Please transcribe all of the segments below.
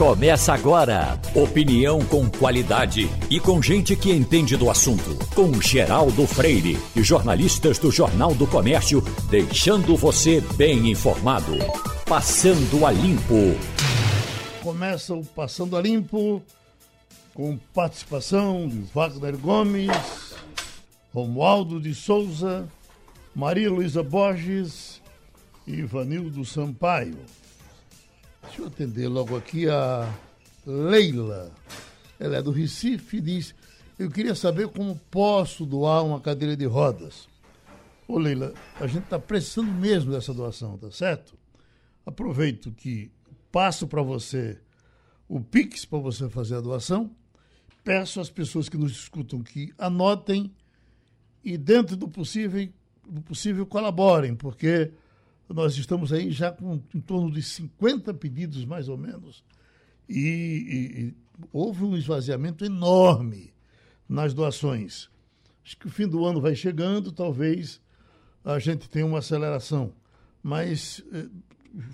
Começa agora. Opinião com qualidade e com gente que entende do assunto. Com Geraldo Freire e jornalistas do Jornal do Comércio, deixando você bem informado. Passando a Limpo. Começa o Passando a Limpo com participação de Wagner Gomes, Romualdo de Souza, Maria Luísa Borges e Ivanildo Sampaio. Deixa eu atender logo aqui a Leila. Ela é do Recife e diz: Eu queria saber como posso doar uma cadeira de rodas. Ô Leila, a gente está precisando mesmo dessa doação, tá certo? Aproveito que passo para você o Pix para você fazer a doação. Peço às pessoas que nos escutam que anotem e, dentro do possível, do possível colaborem, porque nós estamos aí já com em torno de 50 pedidos, mais ou menos, e, e, e houve um esvaziamento enorme nas doações. Acho que o fim do ano vai chegando, talvez a gente tenha uma aceleração, mas eh,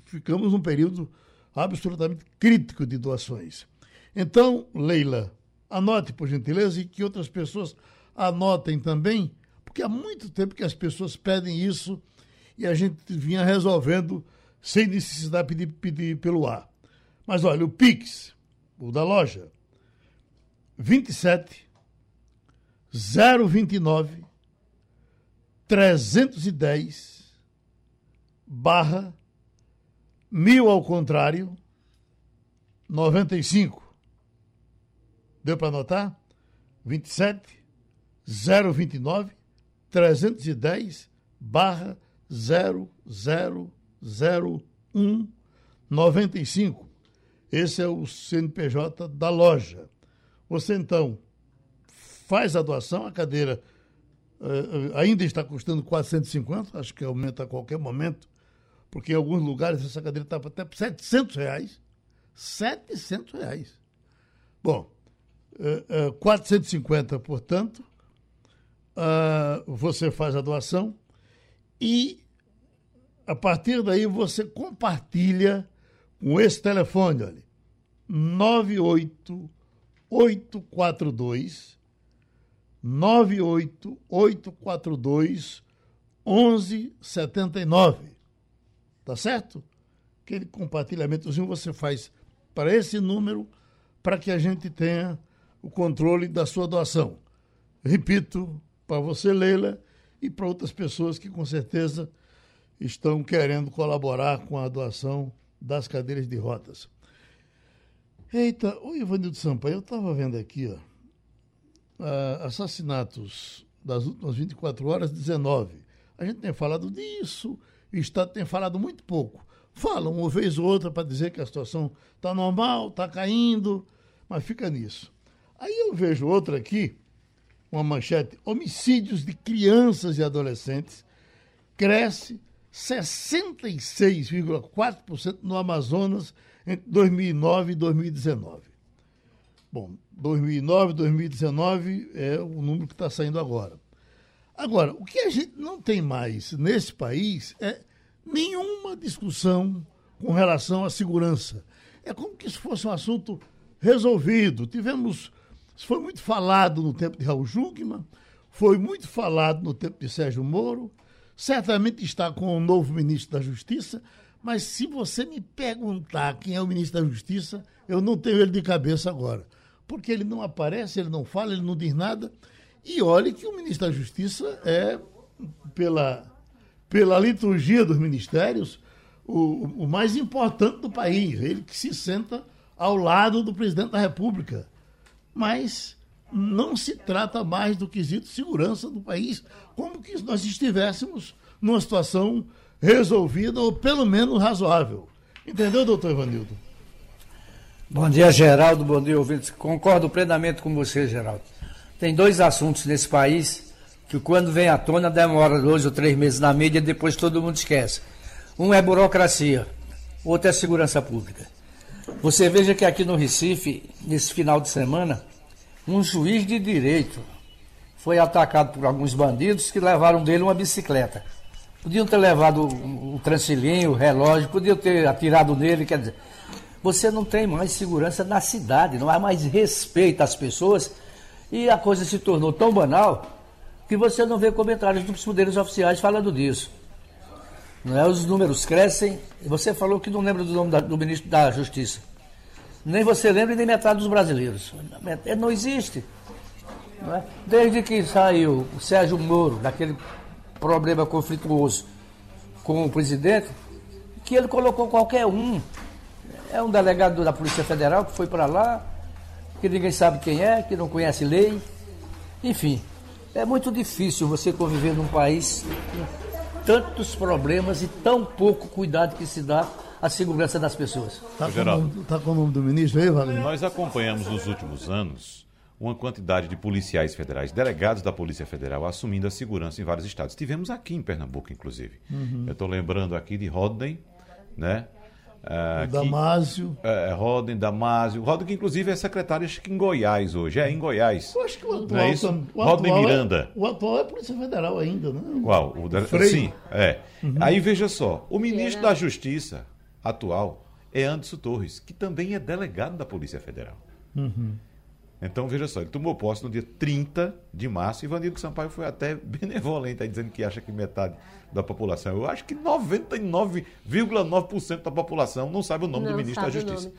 ficamos num período absolutamente crítico de doações. Então, Leila, anote por gentileza e que outras pessoas anotem também, porque há muito tempo que as pessoas pedem isso e a gente vinha resolvendo sem necessidade de pedir, pedir pelo ar. Mas olha, o Pix, o da loja, 27 029 310 barra mil ao contrário 95. Deu para anotar? 27 029 310 barra 000195. Esse é o CNPJ da loja. Você então faz a doação, a cadeira uh, ainda está custando 450, acho que aumenta a qualquer momento, porque em alguns lugares essa cadeira está até por 700 reais. 700 reais. Bom, uh, uh, 450, portanto, você faz a doação e a partir daí você compartilha com esse telefone, olha, 98842 98842 1179. Tá certo? Aquele compartilhamentozinho você faz para esse número para que a gente tenha o controle da sua doação. Repito, para você, Leila, e para outras pessoas que com certeza estão querendo colaborar com a doação das cadeiras de rodas. Eita, o Ivanildo Sampaio, eu estava vendo aqui, ó, assassinatos das últimas 24 horas, 19. A gente tem falado disso, o Estado tem falado muito pouco. Falam uma vez ou outra para dizer que a situação está normal, está caindo, mas fica nisso. Aí eu vejo outra aqui, uma manchete: homicídios de crianças e adolescentes cresce 66,4% no Amazonas entre 2009 e 2019. Bom, 2009 2019 é o número que está saindo agora. Agora, o que a gente não tem mais nesse país é nenhuma discussão com relação à segurança. É como que isso fosse um assunto resolvido. Tivemos foi muito falado no tempo de Raul Jungmann, foi muito falado no tempo de Sérgio Moro, certamente está com o novo ministro da Justiça, mas se você me perguntar quem é o ministro da Justiça, eu não tenho ele de cabeça agora. Porque ele não aparece, ele não fala, ele não diz nada. E olhe que o ministro da Justiça é, pela, pela liturgia dos ministérios, o, o mais importante do país. Ele que se senta ao lado do presidente da República mas não se trata mais do quesito segurança do país, como que nós estivéssemos numa situação resolvida ou pelo menos razoável. Entendeu, doutor Ivanildo? Bom dia, Geraldo. Bom dia, ouvintes. Concordo plenamente com você, Geraldo. Tem dois assuntos nesse país que quando vem à tona demora dois ou três meses na mídia e depois todo mundo esquece. Um é burocracia, outro é segurança pública. Você veja que aqui no Recife, nesse final de semana, um juiz de direito foi atacado por alguns bandidos que levaram dele uma bicicleta. Podiam ter levado o transilinho, o relógio, podiam ter atirado nele, quer dizer. você não tem mais segurança na cidade, não há mais respeito às pessoas e a coisa se tornou tão banal que você não vê comentários dos poderes oficiais falando disso. Não é? Os números crescem. Você falou que não lembra do nome da, do ministro da Justiça. Nem você lembra nem metade dos brasileiros. Não existe. Não é? Desde que saiu o Sérgio Moro, daquele problema conflituoso com o presidente, que ele colocou qualquer um. É um delegado da Polícia Federal que foi para lá, que ninguém sabe quem é, que não conhece lei. Enfim, é muito difícil você conviver num país tantos problemas e tão pouco cuidado que se dá à segurança das pessoas. Está com, tá com o nome do ministro aí, Valério? Nós acompanhamos nos últimos anos uma quantidade de policiais federais, delegados da Polícia Federal, assumindo a segurança em vários estados. Tivemos aqui em Pernambuco, inclusive. Uhum. Eu estou lembrando aqui de Rodney, né? Uh, Damásio. Que, é, Roden, Damásio. Roden, que inclusive é secretário acho que em Goiás hoje. É, em Goiás. Eu acho que o atual, é isso? O Roden atual Miranda. É, o atual é Polícia Federal ainda, né? Qual? O, o Freio. Sim, é. Uhum. Aí veja só, o ministro da Justiça atual é Anderson Torres, que também é delegado da Polícia Federal. Uhum. Então, veja só, ele tomou posse no dia 30 de março e Vanildo Sampaio foi até benevolente aí, dizendo que acha que metade da população, eu acho que 99,9% da população não sabe o nome não do ministro da Justiça.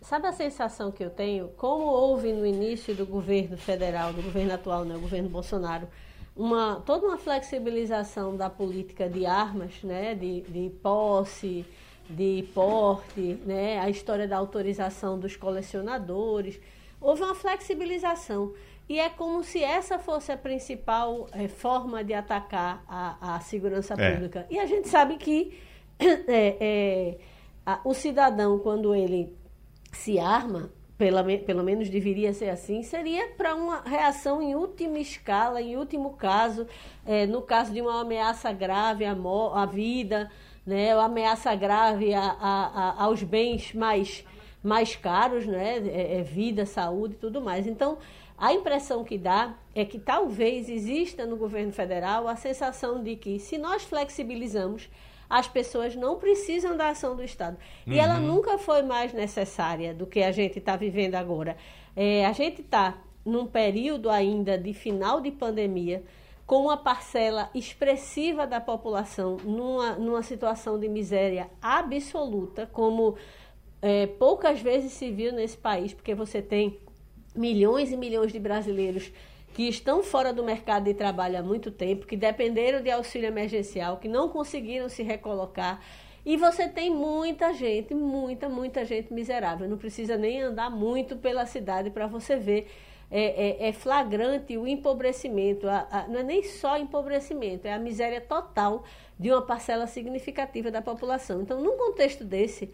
Sabe a sensação que eu tenho? Como houve no início do governo federal, do governo atual, né, o governo Bolsonaro, uma, toda uma flexibilização da política de armas, né, de, de posse, de porte, né, a história da autorização dos colecionadores houve uma flexibilização. E é como se essa fosse a principal é, forma de atacar a, a segurança é. pública. E a gente sabe que é, a, o cidadão, quando ele se arma, pela, pelo menos deveria ser assim, seria para uma reação em última escala, em último caso, no caso de uma ameaça grave à, à vida, né, ou ameaça grave a, a, aos bens mais mais caros, né? É, é vida, saúde e tudo mais. Então, a impressão que dá é que talvez exista no governo federal a sensação de que se nós flexibilizamos, as pessoas não precisam da ação do Estado. Uhum. E ela uhum. nunca foi mais necessária do que a gente está vivendo agora. É, a gente está num período ainda de final de pandemia, com uma parcela expressiva da população numa, numa situação de miséria absoluta, como é, poucas vezes se viu nesse país, porque você tem milhões e milhões de brasileiros que estão fora do mercado de trabalho há muito tempo, que dependeram de auxílio emergencial, que não conseguiram se recolocar. E você tem muita gente, muita, muita gente miserável. Não precisa nem andar muito pela cidade para você ver. É, é, é, flagrante o empobrecimento. A, a, não é nem só empobrecimento, é a miséria total de uma parcela significativa da população. Então, num contexto desse,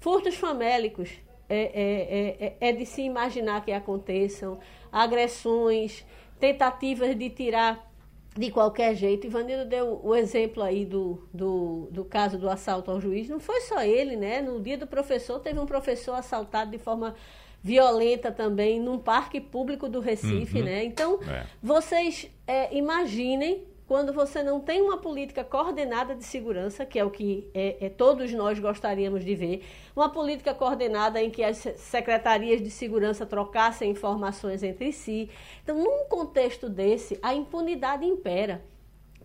Furtos famélicos é, é, é, é, de se imaginar que aconteçam, agressões, tentativas de tirar de qualquer jeito. Ivanildo deu o exemplo aí do, do, do caso do assalto ao juiz. Não foi só ele, né? No dia do professor, teve um professor assaltado de forma violenta também num parque público do Recife, uhum. né? Então, é. vocês é, imaginem quando você não tem uma política coordenada de segurança, que é o que é, é, todos nós gostaríamos de ver, uma política coordenada em que as secretarias de segurança trocassem informações entre si. Então, num contexto desse, a impunidade impera.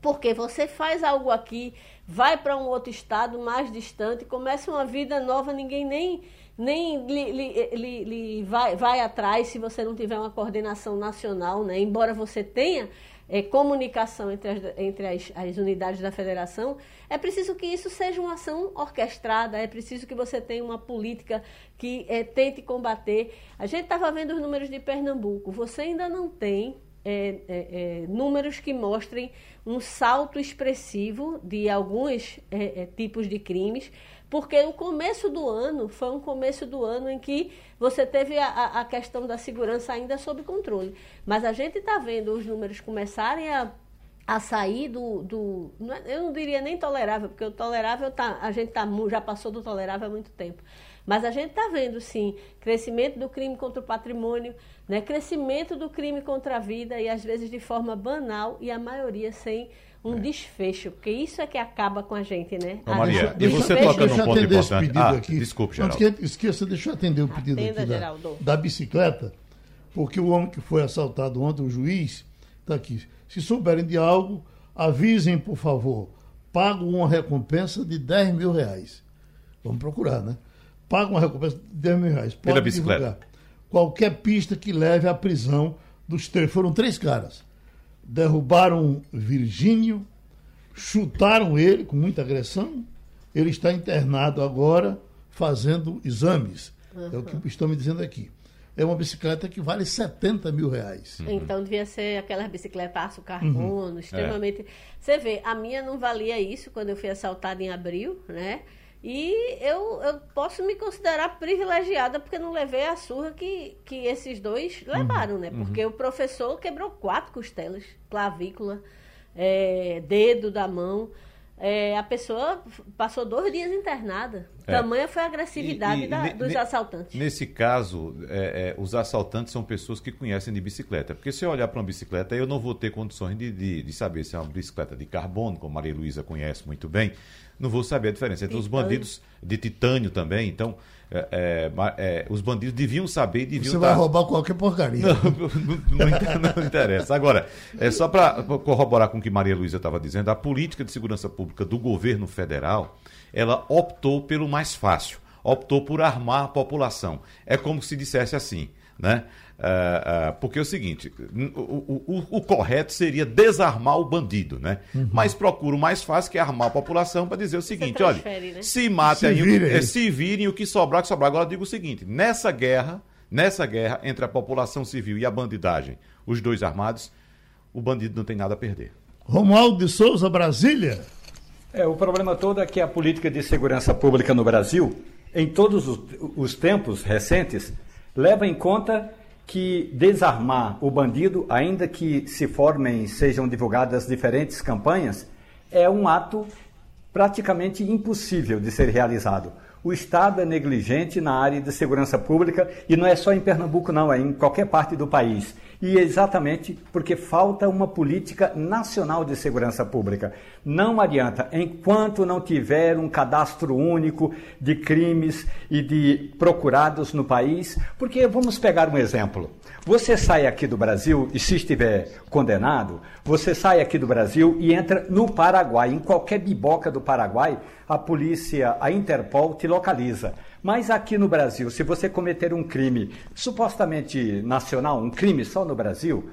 Porque você faz algo aqui, vai para um outro estado mais distante, começa uma vida nova, ninguém nem nem lhe, lhe, lhe, lhe vai, vai atrás se você não tiver uma coordenação nacional, né? embora você tenha é, comunicação entre, as, entre as, as, unidades da federação, é preciso que isso seja uma ação orquestrada, é preciso que você tenha uma política que é, tente combater. A gente estava vendo os números de Pernambuco, você ainda não tem é, é, é números que mostrem um salto expressivo de alguns é, é, tipos de crimes, porque o começo do ano foi um começo do ano em que você teve a, a questão da segurança ainda sob controle. Mas a gente está vendo os números começarem a, a sair do, do. É, eu não diria nem tolerável, porque o tolerável tá, a gente tá, já passou do tolerável há muito tempo. Mas a gente está vendo, sim, crescimento do crime contra o patrimônio, né, crescimento do crime contra a vida, e às vezes de forma banal, e a maioria sem um é. desfecho, porque isso é que acaba com a gente, né? Ô, Maria, e você toca num ponto importante. Ah, aqui. desculpe, Geraldo. Que esqueça, deixa eu atender o pedido Atenda, aqui da, da, bicicleta, porque o homem que foi assaltado ontem, o juiz, está aqui. Se souberem de algo, avisem, por favor. Pago uma recompensa de 10 mil reais. Vamos procurar, né? Pago uma recompensa de 10 mil reais. Pode Pela bicicleta. Divulgar. Qualquer pista que leve à prisão dos três. Foram três caras derrubaram Virgínio, chutaram ele com muita agressão. Ele está internado agora fazendo exames. Uhum. É o que estão me dizendo aqui. É uma bicicleta que vale 70 mil reais. Uhum. Então devia ser aquelas bicicletas aço carbono, uhum. extremamente. É. Você vê, a minha não valia isso quando eu fui assaltada em abril, né? E eu, eu posso me considerar privilegiada porque não levei a surra que, que esses dois uhum, levaram, né? Porque uhum. o professor quebrou quatro costelas, clavícula, é, dedo da mão. É, a pessoa passou dois dias internada. É. Tamanha foi a agressividade e, e, da, dos assaltantes. Nesse caso, é, é, os assaltantes são pessoas que conhecem de bicicleta. Porque se eu olhar para uma bicicleta, eu não vou ter condições de, de, de saber se é uma bicicleta de carbono, como Maria Luísa conhece muito bem não vou saber a diferença entre titânio. os bandidos de titânio também. Então, é, é, é, os bandidos deviam saber, deviam Você vai roubar qualquer porcaria. Não, não, não, não interessa. Agora, é só para corroborar com o que Maria Luísa estava dizendo, a política de segurança pública do governo federal, ela optou pelo mais fácil, optou por armar a população. É como se dissesse assim, né? Uh, uh, porque é o seguinte, o, o, o, correto seria desarmar o bandido, né? Uhum. Mas procura o mais fácil, que é armar a população, para dizer o seguinte: olha, né? se mate se aí, virem. É, se virem o que sobrar, que sobrar. Agora eu digo o seguinte: nessa guerra, nessa guerra entre a população civil e a bandidagem, os dois armados, o bandido não tem nada a perder. Romualdo de Souza, Brasília. É, o problema todo é que a política de segurança pública no Brasil, em todos os, os tempos recentes, leva em conta que desarmar o bandido, ainda que se formem, sejam divulgadas diferentes campanhas, é um ato praticamente impossível de ser realizado. O Estado é negligente na área de segurança pública e não é só em Pernambuco, não, é em qualquer parte do país. E exatamente porque falta uma política nacional de segurança pública. Não adianta, enquanto não tiver um cadastro único de crimes e de procurados no país, porque vamos pegar um exemplo. Você sai aqui do Brasil e se estiver condenado, você sai aqui do Brasil e entra no Paraguai, em qualquer biboca do Paraguai, a polícia, a Interpol te localiza. Mas aqui no Brasil, se você cometer um crime supostamente nacional, um crime só no Brasil,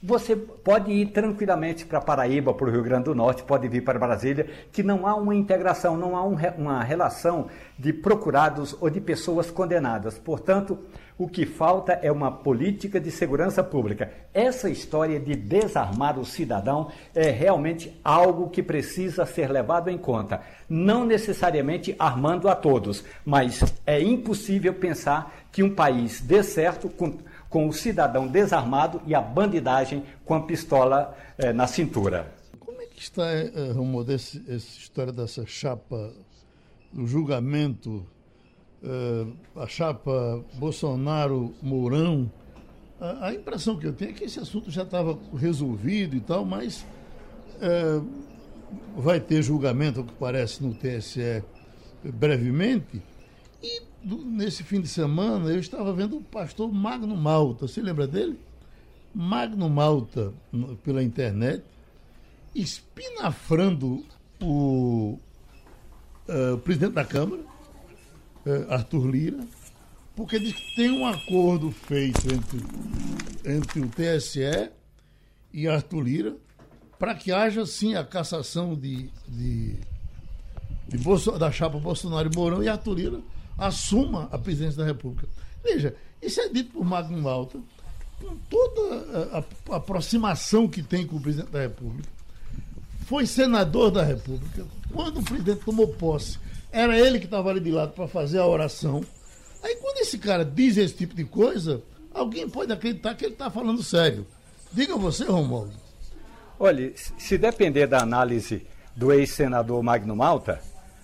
você pode ir tranquilamente para Paraíba, para o Rio Grande do Norte, pode vir para Brasília, que não há uma integração, não há um, uma relação de procurados ou de pessoas condenadas. Portanto, o que falta é uma política de segurança pública. Essa história de desarmar o cidadão é realmente algo que precisa ser levado em conta. Não necessariamente armando a todos, mas é impossível pensar que um país dê certo com, com o cidadão desarmado e a bandidagem com a pistola eh, na cintura. Como é que está, eh, Romualdo, essa história dessa chapa do julgamento a chapa Bolsonaro-Mourão, a, a, impressão que eu tenho é que esse assunto já estava resolvido e tal, mas uh, vai ter julgamento, ao que parece, no TSE brevemente. E nesse fim de semana eu estava vendo o pastor Magno Malta, você lembra dele? Magno Malta, pela internet, espinafrando o, uh, o presidente da Câmara, eh, Arthur Lira, porque diz que tem um acordo feito entre, entre o TSE e Arthur Lira para que haja sim a cassação de, de, de da chapa Bolsonaro e Mourão e Arthur Lira assuma a presidência da República. Veja, isso é dito por Magno Malta, com toda a, a aproximação que tem com o presidente da República. Foi senador da República. Quando o presidente tomou posse, era ele que estava ali de lado para fazer a oração. Aí quando esse cara diz esse tipo de coisa, alguém pode acreditar que ele está falando sério. Diga você, Romualdo. Olha, se depender da análise do ex-senador Magno Malta,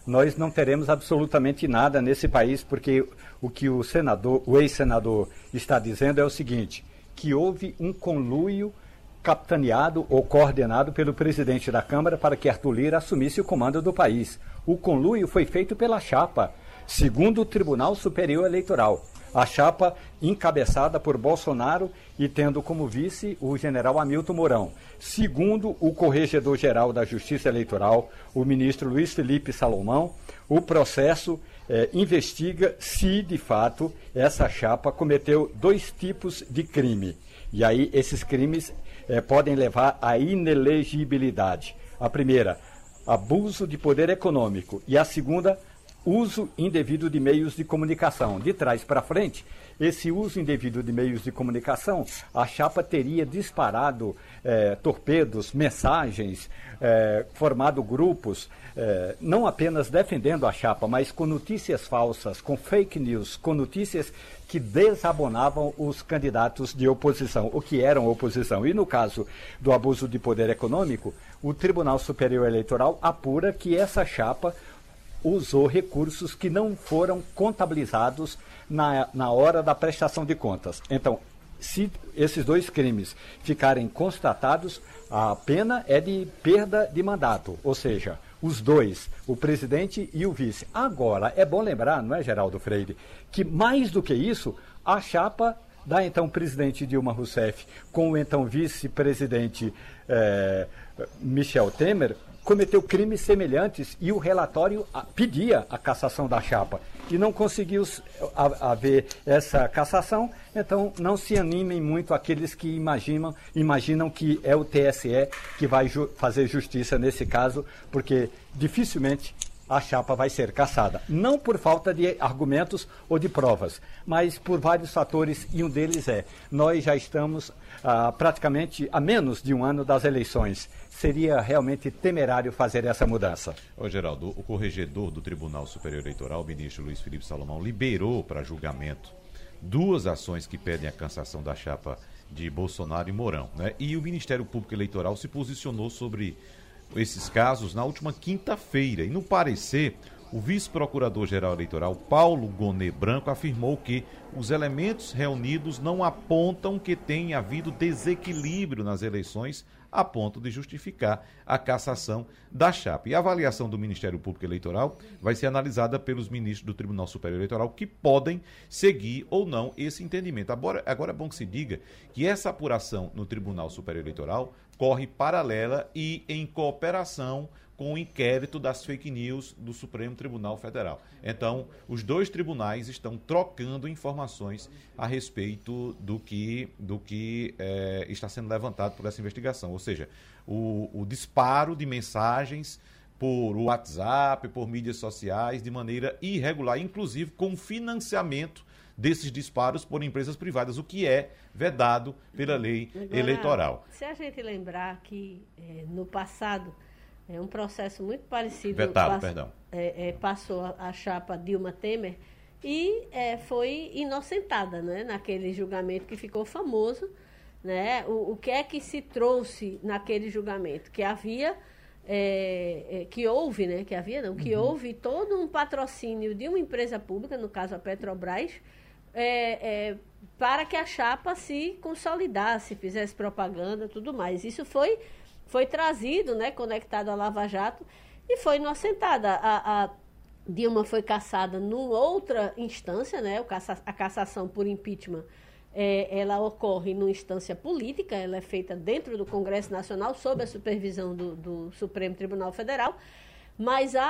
nós não teremos absolutamente nada nesse país, porque o que o senador, o ex-senador está dizendo é o seguinte, que houve um conluio capitaneado ou coordenado pelo presidente da Câmara para que Arthur Lira assumisse o comando do país. O conluio foi feito pela chapa, segundo o Tribunal Superior Eleitoral. A chapa encabeçada por Bolsonaro e tendo como vice o general Hamilton Mourão. Segundo o corregedor-geral da Justiça Eleitoral, o ministro Luiz Felipe Salomão, o processo eh, investiga se, de fato, essa chapa cometeu dois tipos de crime. E aí, esses crimes eh, podem levar à inelegibilidade. A primeira, abuso de poder econômico. E a segunda, uso indevido de meios de comunicação. De trás para frente, esse uso indevido de meios de comunicação, a chapa teria disparado eh, torpedos, mensagens, eh, formado grupos, eh, não apenas defendendo a chapa, mas com notícias falsas, com fake news, com notícias que desabonavam os candidatos de oposição, o que eram oposição. E no caso do abuso de poder econômico, o Tribunal Superior Eleitoral apura que essa chapa usou recursos que não foram contabilizados na, na hora da prestação de contas. Então, se esses dois crimes ficarem constatados, a pena é de perda de mandato, ou seja, os dois, o presidente e o vice. Agora, é bom lembrar, não é, Geraldo Freire, que mais do que isso, a chapa da então presidente Dilma Rousseff com o então vice-presidente eh, Michel Temer cometeu crimes semelhantes e o relatório pedia a cassação da chapa. E não conseguiu haver essa cassação, então não se animem muito aqueles que imaginam, imaginam que é o TSE que vai ju fazer justiça nesse caso, porque dificilmente a chapa vai ser cassada. Não por falta de argumentos ou de provas, mas por vários fatores, e um deles é: nós já estamos ah, praticamente a menos de um ano das eleições. Seria realmente temerário fazer essa mudança. Ô, Geraldo, o corregedor do Tribunal Superior Eleitoral, o ministro Luiz Felipe Salomão, liberou para julgamento duas ações que pedem a cansação da chapa de Bolsonaro e Mourão. Né? E o Ministério Público Eleitoral se posicionou sobre esses casos na última quinta-feira. E no parecer, o vice-procurador-geral eleitoral Paulo Gonê Branco afirmou que os elementos reunidos não apontam que tenha havido desequilíbrio nas eleições a ponto de justificar a cassação da chapa. E a avaliação do Ministério Público Eleitoral vai ser analisada pelos ministros do Tribunal Superior Eleitoral que podem seguir ou não esse entendimento. Agora, agora é bom que se diga que essa apuração no Tribunal Superior Eleitoral corre paralela e em cooperação com o inquérito das fake news do Supremo Tribunal Federal. Então, os dois tribunais estão trocando informações a respeito do que, do que é, está sendo levantado por essa investigação. Ou seja, o, o disparo de mensagens por WhatsApp, por mídias sociais, de maneira irregular, inclusive com financiamento desses disparos por empresas privadas, o que é vedado pela lei Agora, eleitoral. Se a gente lembrar que é, no passado é um processo muito parecido. Vetado, pass, perdão. É, é, passou a, a, chapa Dilma Temer e é, foi inocentada, né? Naquele julgamento que ficou famoso, né? O, o que é que se trouxe naquele julgamento? Que havia é, é, que houve, né? Que havia não, que uhum. houve todo um patrocínio de uma empresa pública, no caso a Petrobras, é, é, para que a chapa se consolidasse, fizesse propaganda, tudo mais. Isso foi, foi trazido, né, conectado à Lava Jato e foi inocentada. A, a Dilma foi caçada numa outra instância, né, a cassação por impeachment. É, ela ocorre numa instância política, ela é feita dentro do Congresso Nacional, sob a supervisão do, do Supremo Tribunal Federal. Mas a,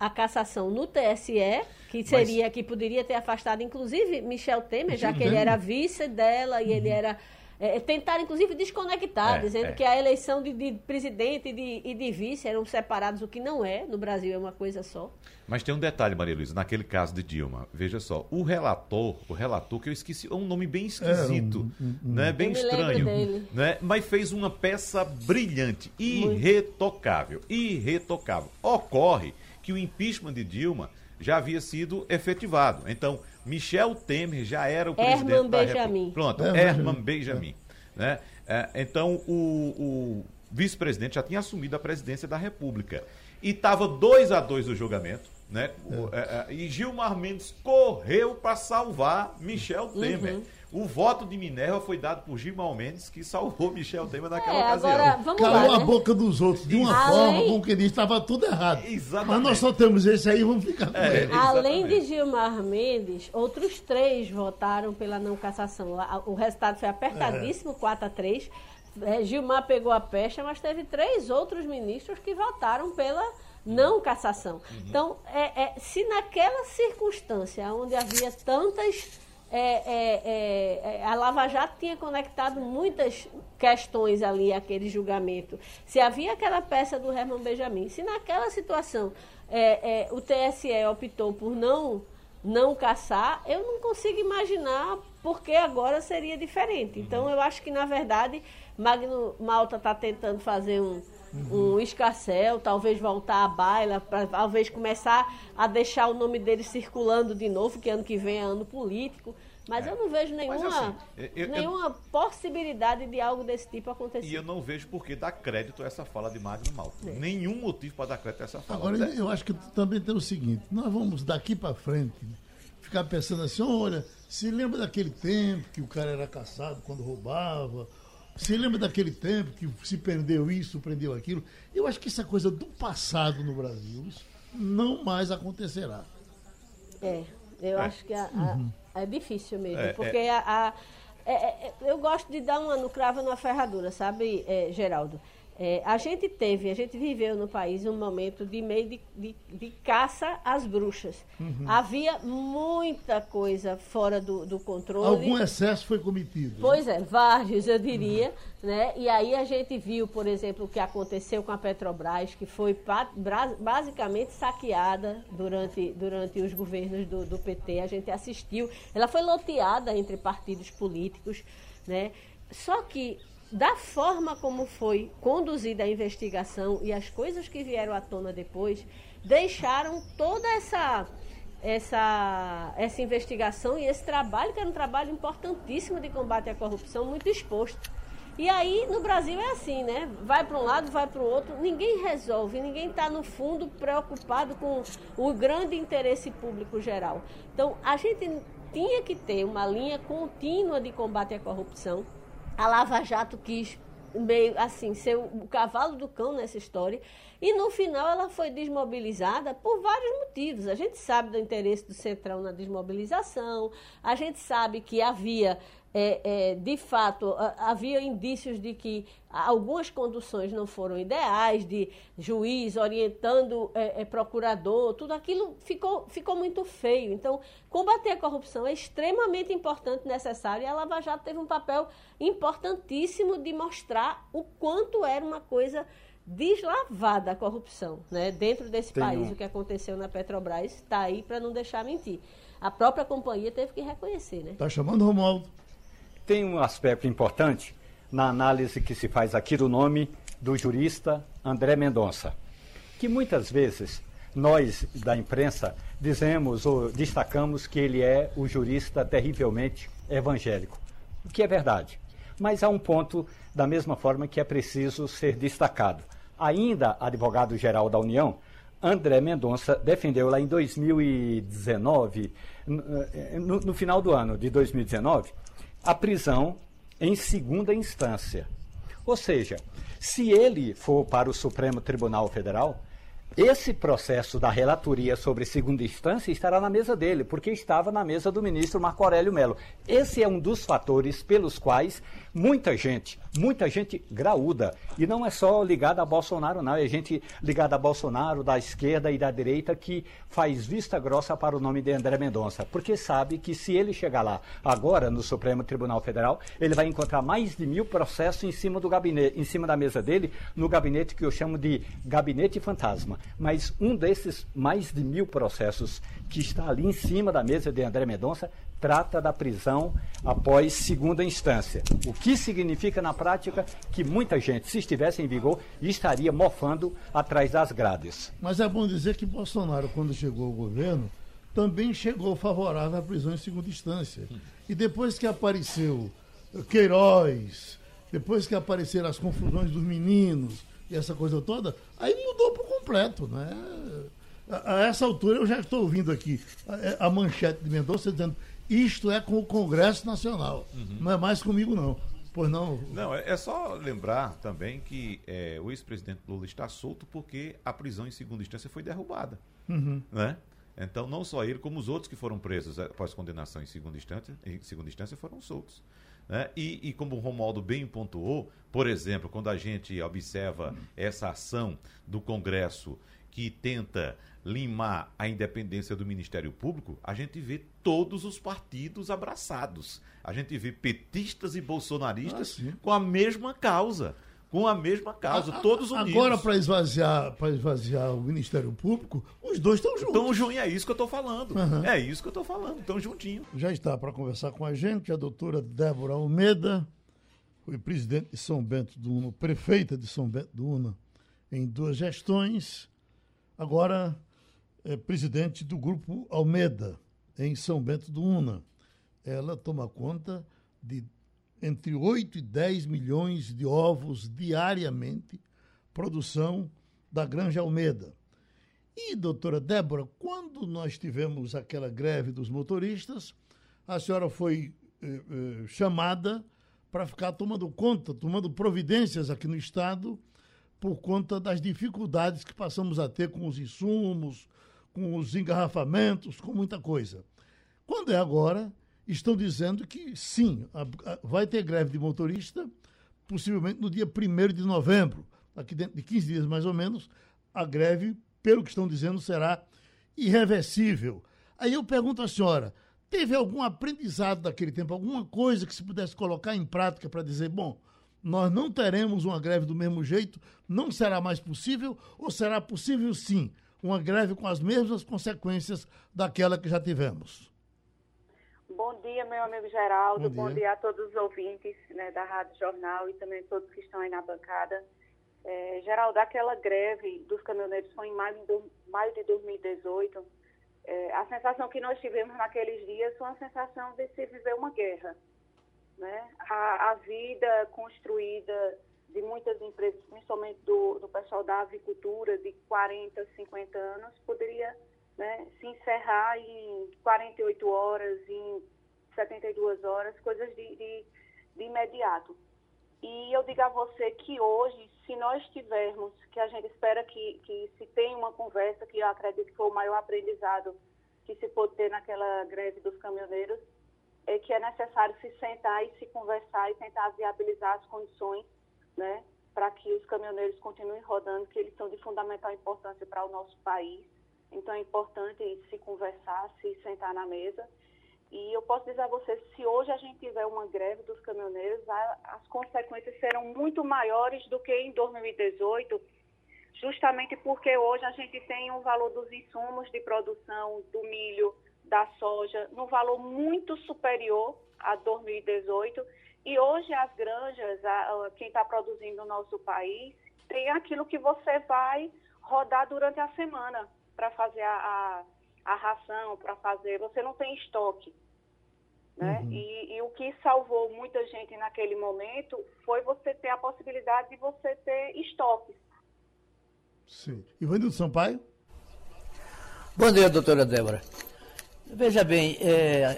a, a cassação no TSE, que seria, Mas... que poderia ter afastado, inclusive, Michel Temer, já que ele era vice dela e uhum. ele era é, é, tentaram, inclusive, desconectar, é, dizendo é. que a eleição de, de presidente e de, e de, vice eram separados, o que não é. No Brasil é uma coisa só. Mas tem um detalhe, Maria Luísa, naquele caso de Dilma. Veja só, o relator, o relator, que eu esqueci, é um nome bem esquisito, um, um, um, né? bem estranho. Né? Mas fez uma peça brilhante, irretocável. Muito. Irretocável. Ocorre que o impeachment de Dilma já havia sido efetivado. Então, Michel Temer já era o presidente Herman da Benjamin. República. Pronto, Herman, Herman Benjamin. Né? É, então, o, o vice-presidente já tinha assumido a presidência da República. E estava 2 a 2 o julgamento. Né? É. É, e Gilmar Mendes correu para salvar Michel Temer. Uhum. O voto de Minerva foi dado por Gilmar Mendes, que salvou Michel Temer naquela é, ocasião. Agora, vamos Calou lá, a né? boca dos outros de uma Além... forma com que ele estava tudo errado. Exatamente. Mas nós só temos esse aí, vamos ficar com é, ele. Além de Gilmar Mendes, outros três votaram pela não cassação. O resultado foi apertadíssimo, é. 4 a 3. É, Gilmar pegou a pecha, mas teve três outros ministros que votaram pela não cassação. Uhum. Então, é, é, se naquela circunstância onde havia tantas é, é, é, é, a Lava Jato tinha conectado muitas questões ali àquele julgamento. Se havia aquela peça do Herman Benjamin, se naquela situação é, o TSE optou por não, não caçar, eu não consigo imaginar porque agora seria diferente. Então, eu acho que, na verdade, Magno Malta está tentando fazer um, um escarcel, talvez voltar à baila, para talvez começar a deixar o nome dele circulando de novo, que ano que vem é ano político. Mas é. eu não vejo nenhuma, assim, eu, nenhuma eu, possibilidade de algo desse tipo acontecer. E eu não vejo por que dar crédito a essa fala de Magno Malta. É. Nenhum motivo para dar crédito a essa fala. Agora, eu acho que também tem o seguinte: nós vamos daqui para frente ficar pensando assim: olha, se lembra daquele tempo que o cara era caçado quando roubava você lembra daquele tempo que se prendeu isso, prendeu aquilo? Eu acho que essa coisa do passado no Brasil não mais acontecerá. É, eu é. acho que a, a, uhum. é difícil mesmo, é, porque é. a, é, é, eu gosto de dar uma no cravo na ferradura, sabe, Geraldo? É, a gente teve, a gente viveu no país um momento de meio de, de, de caça às bruxas. Uhum. Havia muita coisa fora do, do, controle. Algum excesso foi cometido. Pois é, vários, eu diria. Uhum. Né? E aí a gente viu, por exemplo, o que aconteceu com a Petrobras, que foi basicamente saqueada durante, durante os governos do, do PT. A gente assistiu. Ela foi loteada entre partidos políticos. Né? Só que da forma como foi conduzida a investigação e as coisas que vieram à tona depois, deixaram toda essa essa, essa investigação e esse trabalho, que era um trabalho importantíssimo de combate à corrupção, muito exposto. E aí, no Brasil é assim, né? Vai para um lado, vai para o outro, ninguém resolve, ninguém está, no fundo, preocupado com o grande interesse público geral. Então, a gente tinha que ter uma linha contínua de combate à corrupção, a Lava Jato quis meio assim ser o cavalo do cão nessa história e no final ela foi desmobilizada por vários motivos. A gente sabe do interesse do Centrão na desmobilização, a gente sabe que havia é, é, de fato, havia indícios de que algumas conduções não foram ideais, de juiz orientando é, é, procurador, tudo aquilo ficou, ficou muito feio. Então, combater a corrupção é extremamente importante, necessário, e a Lava Jato teve um papel importantíssimo de mostrar o quanto era uma coisa deslavada a corrupção. Né? Dentro desse Tem país, um... o que aconteceu na Petrobras está aí para não deixar mentir. A própria companhia teve que reconhecer. Né? Está chamando Romualdo. Tem um aspecto importante na análise que se faz aqui do nome do jurista André Mendonça, que muitas vezes nós da imprensa dizemos ou destacamos que ele é o jurista terrivelmente evangélico, o que é verdade. Mas há um ponto da mesma forma que é preciso ser destacado. Ainda advogado-geral da União, André Mendonça defendeu lá em 2019, no, no final do ano de 2019, a prisão em segunda instância. Ou seja, se ele for para o Supremo Tribunal Federal, esse processo da relatoria sobre segunda instância estará na mesa dele, porque estava na mesa do ministro Marco Aurélio Mello. Esse é um dos fatores pelos quais muita gente, muita gente graúda, e não é só ligada a Bolsonaro, não, é gente ligada a Bolsonaro, da esquerda e da direita, que faz vista grossa para o nome de André Mendonça, porque sabe que se ele chegar lá agora no Supremo Tribunal Federal, ele vai encontrar mais de mil processos em cima do gabinete, em cima da mesa dele, no gabinete que eu chamo de gabinete fantasma mas um desses mais de mil processos que está ali em cima da mesa de André Mendonça trata da prisão após segunda instância. O que significa na prática que muita gente, se estivesse em vigor, estaria mofando atrás das grades. Mas é bom dizer que Bolsonaro, quando chegou ao governo, também chegou favorável à prisão em segunda instância. E depois que apareceu Queiroz, depois que apareceram as confusões dos meninos, e essa coisa toda, aí mudou por completo, né? A, a essa altura eu já estou ouvindo aqui a, a manchete de Mendonça dizendo isto é com o Congresso Nacional. Uhum. Não é mais comigo, não. Pois não. Não, é, é só lembrar também que é, o ex-presidente Lula está solto porque a prisão em segunda instância foi derrubada. Uhum. Né? Então, não só ele, como os outros que foram presos após condenação em segunda instância, em segunda instância foram soltos. Né? E, e, como o Romualdo bem pontuou, por exemplo, quando a gente observa essa ação do Congresso que tenta limar a independência do Ministério Público, a gente vê todos os partidos abraçados. A gente vê petistas e bolsonaristas ah, com a mesma causa com a mesma causa, a, todos unidos. Agora, para esvaziar, esvaziar o Ministério Público, os dois estão juntos. Estão juntos, é isso que eu estou falando. Uhum. É isso que eu estou falando, estão juntinhos. Já está para conversar com a gente a doutora Débora Almeida, foi presidente de São Bento do Una, prefeita de São Bento do Una em duas gestões, agora é presidente do Grupo Almeida em São Bento do Una. Ela toma conta de entre 8 e 10 milhões de ovos diariamente, produção da Granja Almeida. E, doutora Débora, quando nós tivemos aquela greve dos motoristas, a senhora foi eh, eh, chamada para ficar tomando conta, tomando providências aqui no Estado, por conta das dificuldades que passamos a ter com os insumos, com os engarrafamentos, com muita coisa. Quando é agora, estão dizendo que sim, vai ter greve de motorista, possivelmente no dia 1 de novembro, aqui dentro de 15 dias mais ou menos, a greve, pelo que estão dizendo, será irreversível. Aí eu pergunto à senhora, teve algum aprendizado daquele tempo, alguma coisa que se pudesse colocar em prática para dizer, bom, nós não teremos uma greve do mesmo jeito, não será mais possível, ou será possível sim uma greve com as mesmas consequências daquela que já tivemos? Bom dia, meu amigo Geraldo. Bom dia, Bom dia a todos os ouvintes né, da Rádio Jornal e também todos que estão aí na bancada. É, Geraldo, aquela greve dos caminhoneiros foi em maio de, maio de 2018. É, a sensação que nós tivemos naqueles dias foi uma sensação de se viver uma guerra. Né? A, a vida construída de muitas empresas, principalmente do, do pessoal da avicultura, de 40, 50 anos, poderia né, se encerrar em 48 horas, em 72 horas, coisas de, de, de imediato. E eu digo a você que hoje, se nós tivermos, que a gente espera que, que se tenha uma conversa, que eu acredito que foi o maior aprendizado que se pôde ter naquela greve dos caminhoneiros, é que é necessário se sentar e se conversar e tentar viabilizar as condições, né, para que os caminhoneiros continuem rodando, que eles são de fundamental importância para o nosso país então é importante se conversar, se sentar na mesa. E eu posso dizer a você, se hoje a gente tiver uma greve dos caminhoneiros, as consequências serão muito maiores do que em 2018, justamente porque hoje a gente tem um valor dos insumos de produção do milho, da soja, no valor muito superior a 2018. E hoje as granjas, a, quem está produzindo no nosso país, tem aquilo que você vai rodar durante a semana para fazer a, a, a ração, para fazer. Você não tem estoque. Né? Uhum. E, e, o que salvou muita gente naquele momento foi você ter a possibilidade de você ter estoques. Sim. Ivanildo Sampaio? Bom dia, doutora Débora. Veja bem, é,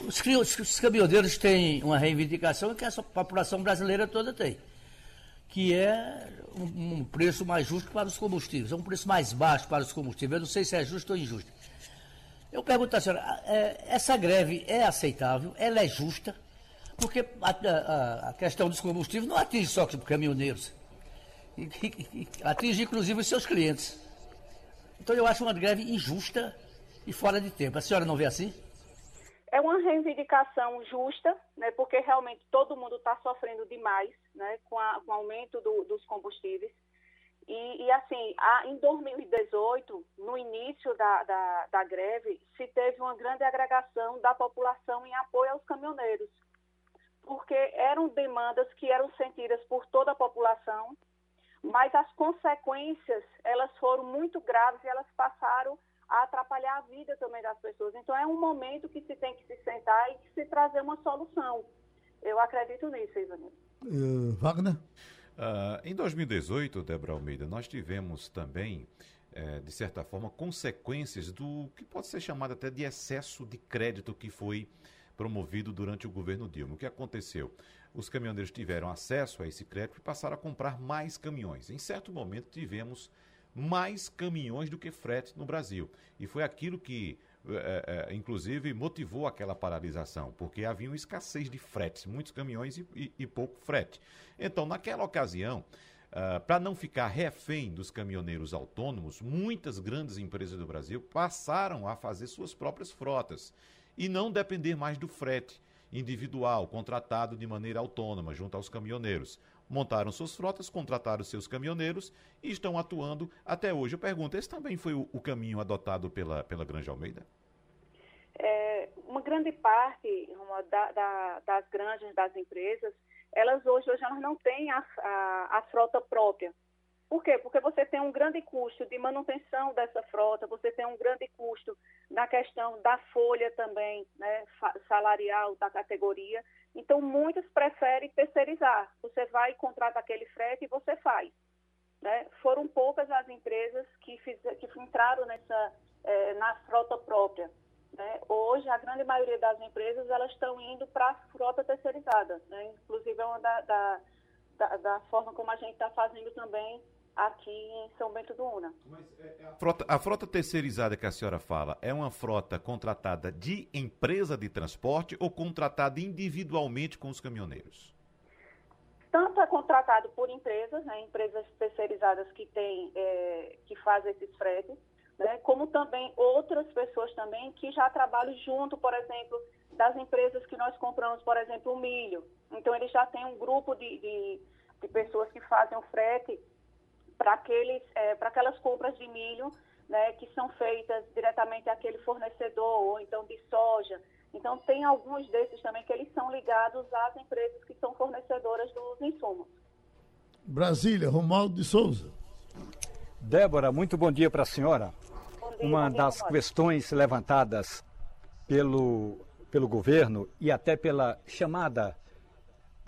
os, os caminhoneiros têm uma reivindicação que a população brasileira toda tem que é um, preço mais justo para os combustíveis, é um preço mais baixo para os combustíveis. Eu não sei se é justo ou injusto. Eu pergunto à senhora, é, essa greve é aceitável? Ela é justa? Porque a, a, a questão dos combustíveis não atinge só os caminhoneiros, atinge inclusive os seus clientes. Então eu acho uma greve injusta e fora de tempo. A senhora não vê assim? É uma reivindicação justa, né, porque realmente todo mundo está sofrendo demais né, com, a, com o aumento do, dos combustíveis. E, e assim, a, em 2018, no início da, da, da greve, se teve uma grande agregação da população em apoio aos caminhoneiros, porque eram demandas que eram sentidas por toda a população, mas as consequências, elas foram muito graves e elas passaram a atrapalhar a vida também das pessoas. Então, é um momento que se tem que se sentar e se trazer uma solução. Eu acredito nisso, Ivanildo. Uh, Wagner? Uh, em 2018, Débora Almeida, nós tivemos também é, de certa forma, consequências do que pode ser chamado até de excesso de crédito que foi promovido durante o governo Dilma. O que aconteceu? Os caminhoneiros tiveram acesso a esse crédito e passaram a comprar mais caminhões. Em certo momento, tivemos mais caminhões do que frete no Brasil. E foi aquilo que, é, é, inclusive, motivou aquela paralisação, porque havia uma escassez de fretes, muitos caminhões e, e, e pouco frete. Então, naquela ocasião, Uh, para não ficar refém dos caminhoneiros autônomos, muitas grandes empresas do Brasil passaram a fazer suas próprias frotas e não depender mais do frete individual, contratado de maneira autônoma junto aos caminhoneiros. Montaram suas frotas, contrataram seus caminhoneiros e estão atuando até hoje. Eu pergunto, esse também foi o, caminho adotado pela, pela Granja Almeida? É, uma grande parte uma, da, da, das granjas, das empresas, elas hoje, hoje elas não têm a, a, a frota própria. Por quê? Porque você tem um grande custo de manutenção dessa frota, você tem um grande custo na questão da folha também, né, salarial da categoria. Então, muitos preferem terceirizar. Você vai e contrata aquele frete e você faz. Né? Foram poucas as empresas que, fiz, que entraram nessa, é, na frota própria. Né? Hoje, a grande maioria das empresas elas estão indo para a frota terceirizada. Né? Inclusive, é uma da, da, da, da forma como a gente está fazendo também aqui em São Bento do Una. É, é a, frota, a frota terceirizada que a senhora fala é uma frota contratada de empresa de transporte ou contratada individualmente com os caminhoneiros? Tanto é contratado por empresas, né, empresas terceirizadas que têm, é, que fazem esses fretes, né, como também outras pessoas também que já trabalham junto, por exemplo, das empresas que nós compramos, por exemplo, o milho. Então, eles já têm um grupo de, de, de pessoas que fazem o frete para aqueles, é, para aquelas compras de milho, né, que são feitas diretamente àquele fornecedor, ou então de soja. Então, tem alguns desses também que eles são ligados às empresas que são fornecedoras dos insumos. Brasília, Romualdo de Souza. Débora, muito bom dia para a senhora. Dia, Uma das dia, questões levantadas pelo, pelo governo e até pela chamada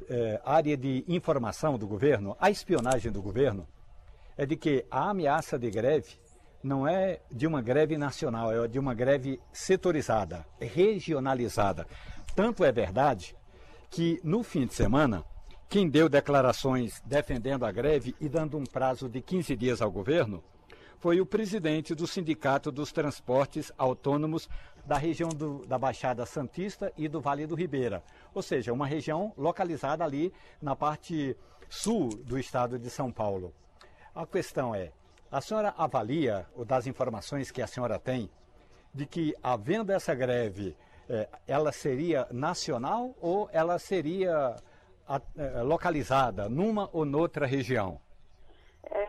é, área de informação do governo, a espionagem do governo, é de que a ameaça de greve não é de uma greve nacional, é de uma greve setorizada, regionalizada. Tanto é verdade que no fim de semana, quem deu declarações defendendo a greve e dando um prazo de 15 dias ao governo foi o presidente do Sindicato dos Transportes Autônomos da região do, da Baixada Santista e do Vale do Ribeira, ou seja, uma região localizada ali na parte sul do estado de São Paulo. A questão é, a senhora avalia, ou das informações que a senhora tem, de que havendo essa greve, eh, ela seria nacional ou ela seria eh, localizada numa ou noutra região? É,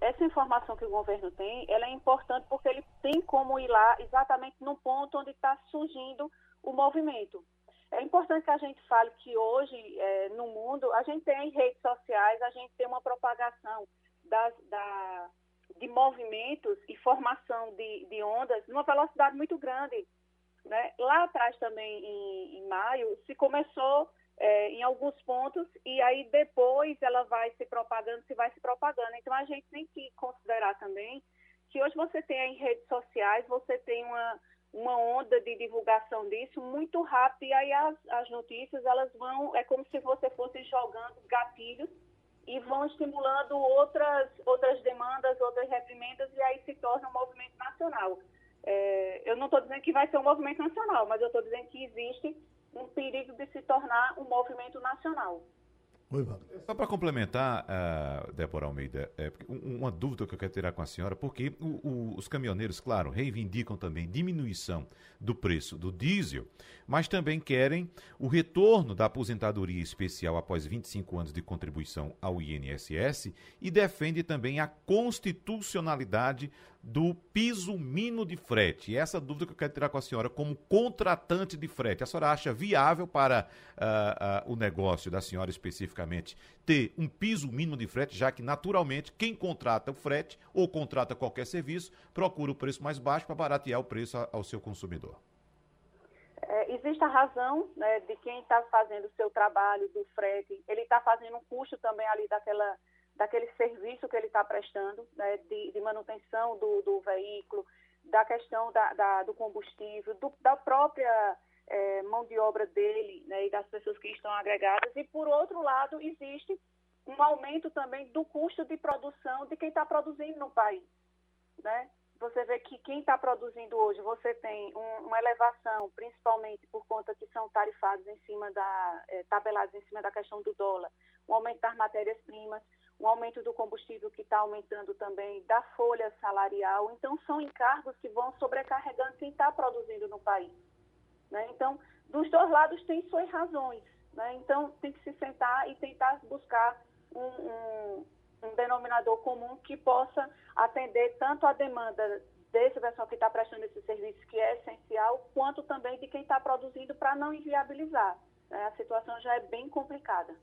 essa informação que o governo tem, ela é importante porque ele tem como ir lá exatamente no ponto onde está surgindo o movimento. É importante que a gente fale que hoje, é, no mundo, a gente tem redes sociais, a gente tem uma propagação da, de movimentos e formação de, de ondas numa velocidade muito grande. Né? Lá atrás também, em, em maio, se começou é, em alguns pontos e aí depois ela vai se propagando, se vai se propagando. Então a gente tem que considerar também que hoje você tem em redes sociais, você tem uma, uma onda de divulgação disso muito rápida e aí as, as notícias elas vão, é como se você fosse jogando gatilhos e vão estimulando outras, outras demandas, outras reprimendas, e aí se torna um movimento nacional. É, eu não estou dizendo que vai ser um movimento nacional, mas eu estou dizendo que existe um perigo de se tornar um movimento nacional. Oi, Só para complementar, uh, Débora Almeida, é, uma dúvida que eu quero tirar com a senhora, porque o, o, os caminhoneiros, claro, reivindicam também diminuição do preço do diesel, mas também querem o retorno da aposentadoria especial após 25 anos de contribuição ao INSS e defende também a constitucionalidade do piso mínimo de frete. E essa dúvida que eu quero tirar com a senhora, como contratante de frete, a senhora acha viável para uh, uh, o negócio da senhora especificamente ter um piso mínimo de frete, já que naturalmente quem contrata o frete ou contrata qualquer serviço procura o preço mais baixo para baratear o preço ao seu consumidor? É, existe a razão né, de quem está fazendo o seu trabalho do frete, ele está fazendo um custo também ali daquela daquele serviço que ele está prestando, né, de, de, manutenção do, do, veículo, da questão da, da, do combustível, do, da própria é, mão de obra dele né, e das pessoas que estão agregadas. E, por outro lado, existe um aumento também do custo de produção de quem está produzindo no país. Né? Você vê que quem está produzindo hoje, você tem um, uma elevação, principalmente por conta que são tarifados em cima da, é, tabelados em cima da questão do dólar, um aumento das matérias-primas, um aumento do combustível que está aumentando também, da folha salarial. Então, são encargos que vão sobrecarregando quem está produzindo no país. Né? Então, dos dois lados tem suas razões. Né? Então, tem que se sentar e tentar buscar um, um, um denominador comum que possa atender tanto a demanda desse pessoal que está prestando esse serviço, que é essencial, quanto também de quem está produzindo para não inviabilizar. Né? A situação já é bem complicada.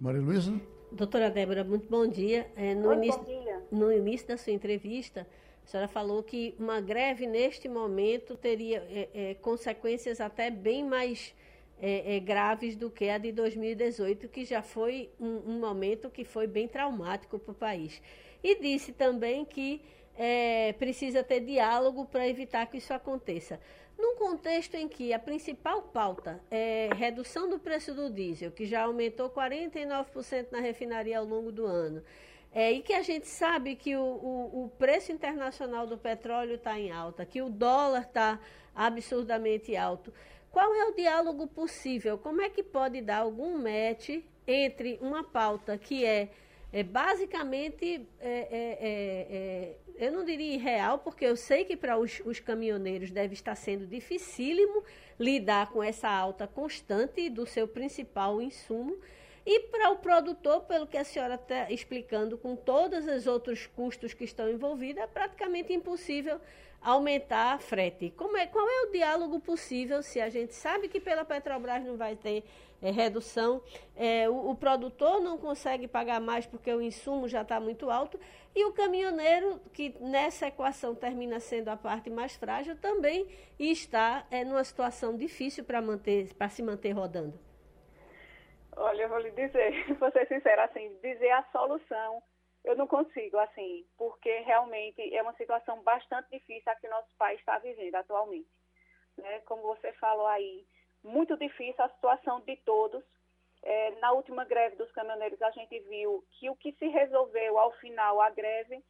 Maria Luísa? Doutora Débora, muito bom dia. É, no, Oi, início, bom dia. no início da sua entrevista, a senhora falou que uma greve neste momento teria é, é, consequências até bem mais é, é graves do que a de 2018, que já foi um, um momento que foi bem traumático para o país. E disse também que é, precisa ter diálogo para evitar que isso aconteça. Num contexto em que a principal pauta é redução do preço do diesel, que já aumentou 49% na refinaria ao longo do ano, é, e que a gente sabe que o, o, o preço internacional do petróleo está em alta, que o dólar está absurdamente alto. Qual é o diálogo possível? Como é que pode dar algum match entre uma pauta que é, é basicamente, é, é, é, é eu não diria irreal, porque eu sei que para os, os caminhoneiros deve estar sendo dificílimo lidar com essa alta constante do seu principal insumo, e para o produtor, pelo que a senhora está explicando, com todos os outros custos que estão envolvidos, é praticamente impossível aumentar a frete. Como é, qual é o diálogo possível se a gente sabe que pela Petrobras não vai ter é, redução, é, o, o, produtor não consegue pagar mais porque o insumo já está muito alto e o caminhoneiro, que nessa equação termina sendo a parte mais frágil, também está é, numa situação difícil para se manter rodando. Olha, eu vou lhe dizer, vou ser sincera, assim, dizer a solução, eu não consigo, assim, porque realmente é uma situação bastante difícil a que nosso país está vivendo atualmente. Né? Como você falou aí, muito difícil a situação de todos. É, na última greve dos caminhoneiros, a gente viu que o que se resolveu ao final, a greve,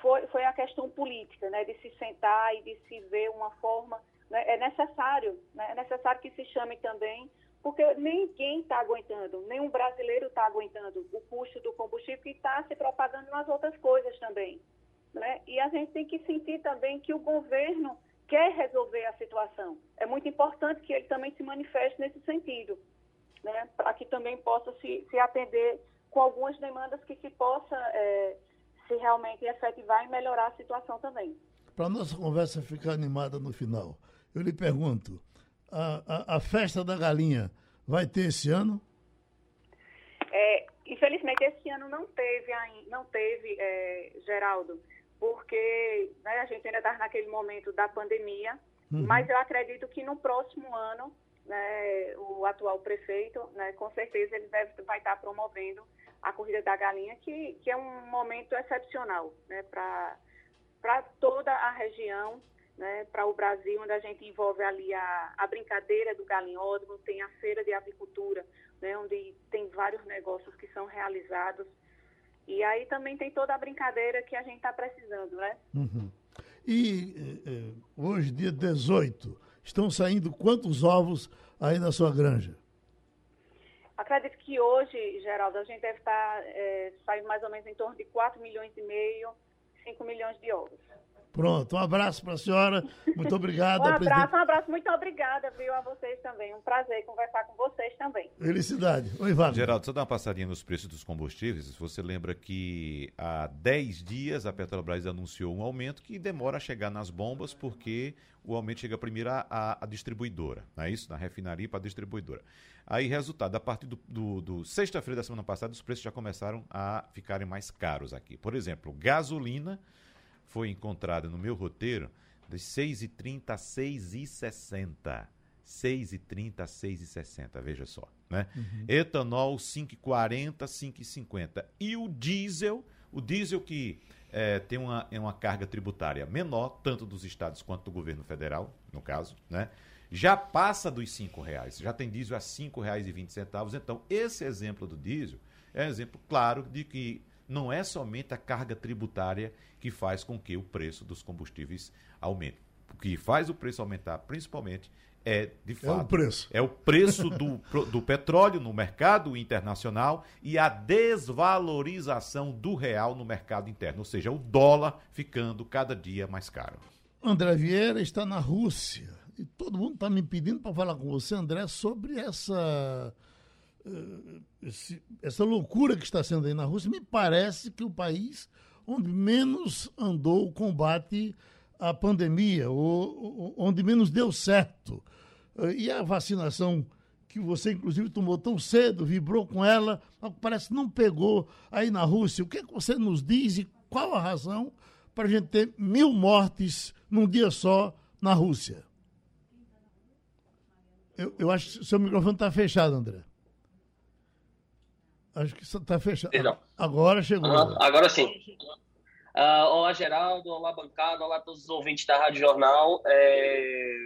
foi, foi a questão política, né? de se sentar e de se ver uma forma. Né? É necessário, né? é necessário que se chame também porque ninguém está aguentando, nenhum brasileiro está aguentando o custo do combustível que está se propagando nas outras coisas também. Né? E a gente tem que sentir também que o governo quer resolver a situação. É muito importante que ele também se manifeste nesse sentido, né? para que também possa se, se atender com algumas demandas que se possa é, se realmente efetivar e melhorar a situação também. Para a nossa conversa ficar animada no final, eu lhe pergunto, a, a, festa da galinha vai ter esse ano? É, infelizmente esse ano não teve, não teve, é, Geraldo, porque né, a gente ainda está naquele momento da pandemia, uhum. mas eu acredito que no próximo ano né, o atual prefeito, né, com certeza ele deve, vai estar promovendo a corrida da galinha, que, que é um momento excepcional né, para toda a região né, para o Brasil, onde a gente envolve ali a, a brincadeira do galinhódromo, tem a feira de avicultura, né, onde tem vários negócios que são realizados. E aí também tem toda a brincadeira que a gente está precisando, né? Uhum. E eh, eh hoje, dia 18, estão saindo quantos ovos aí na sua granja? Acredito que hoje, Geraldo, a gente deve estar tá, é, saindo mais ou menos em torno de 4 milhões e meio, 5 milhões de ovos. Pronto, um abraço para a senhora. Muito obrigado. um abraço, um abraço. Muito obrigada, viu, a vocês também. Um prazer conversar com vocês também. Felicidade. Oi, Wagner. Geraldo, só dar uma passadinha nos preços dos combustíveis. Você lembra que há 10 dias a Petrobras anunciou um aumento que demora a chegar nas bombas porque o aumento chega primeiro à, à distribuidora, não é isso? Na refinaria para a distribuidora. Aí, resultado, a partir do, do, do sexta-feira da semana passada, os preços já começaram a ficarem mais caros aqui. Por exemplo, gasolina foi encontrada no meu roteiro das 6h30 a 6h60. 6,30 a 6,60, veja só. Né? Uhum. Etanol 5,40, 5,50. E o diesel, o diesel que é, tem uma, uma carga tributária menor, tanto dos estados quanto do governo federal, no caso, né? já passa dos R$ reais, já tem diesel a R$ 5,20. Então, esse exemplo do diesel é um exemplo claro de que não é somente a carga tributária que faz com que o preço dos combustíveis aumente. O que faz o preço aumentar, principalmente, é, de fato, é o preço, é o preço do, do petróleo no mercado internacional e a desvalorização do real no mercado interno, ou seja, o dólar ficando cada dia mais caro. André Vieira está na Rússia e todo mundo está me pedindo para falar com você, André, sobre essa esse, essa loucura que está sendo aí na Rússia. Me parece que o país onde menos andou o combate à pandemia, ou, onde menos deu certo. Eh, e a vacinação que você, inclusive, tomou tão cedo, vibrou com ela, parece que não pegou aí na Rússia. O que, é que você nos diz e qual a razão para a gente ter mil mortes num dia só na Rússia? Eu, eu acho que seu microfone está fechado, André. Acho que está fechado. Perdão. Agora chegou. Uhum, agora sim. Uh, olá, Geraldo. Olá, bancada. Olá, todos os ouvintes da Rádio Jornal. É...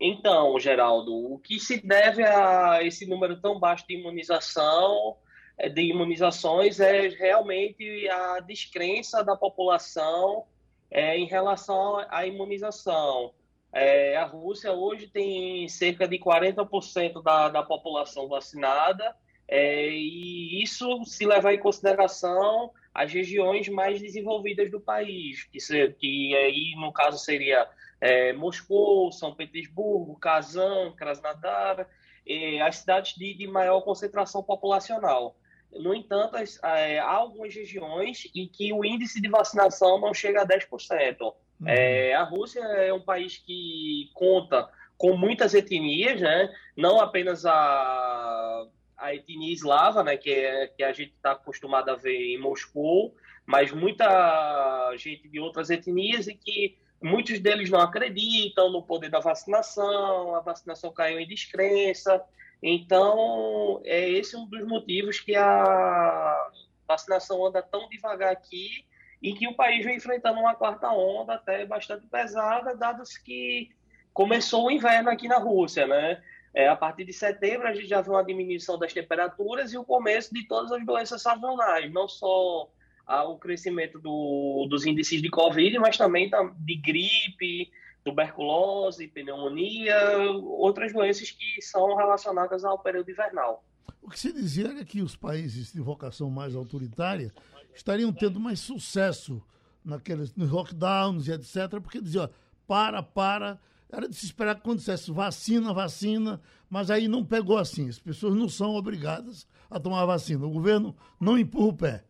Então, Geraldo, o que se deve a esse número tão baixo de imunização, é, de imunizações, é realmente a descrença da população é, em relação à imunização. É, a Rússia hoje tem cerca de 40% da, da população vacinada, é, e isso se levar em consideração as regiões mais desenvolvidas do país, que, se, que aí no caso seria é, Moscou, São Petersburgo, Kazan, Krasnodar, é, as cidades de, de, maior concentração populacional. No entanto, as, é, há algumas regiões em que o índice de vacinação não chega a 10%. Uhum. É, a Rússia é um país que conta com muitas etnias, né? não apenas a a etnia eslava, né, que, é, que a gente está acostumado a ver em Moscou, mas muita gente de outras etnias e que muitos deles não acreditam no poder da vacinação, a vacinação caiu em descrença. Então, é esse um dos motivos que a vacinação anda tão devagar aqui e que o país vem enfrentando uma quarta onda até bastante pesada, dados que começou o inverno aqui na Rússia, né? É, a partir de setembro, a gente já viu uma diminuição das temperaturas e o começo de todas as doenças sazonais, não só ah, o crescimento do, dos índices de Covid, mas também de gripe, tuberculose, pneumonia, outras doenças que são relacionadas ao período invernal. O que se dizia era que os países de vocação mais autoritária estariam tendo mais sucesso naqueles nos lockdowns e etc., porque dizia, ó, para, para, era de se esperar que quando dissesse vacina, vacina, mas aí não pegou assim. As pessoas não são obrigadas a tomar vacina. O governo não empurra o pé.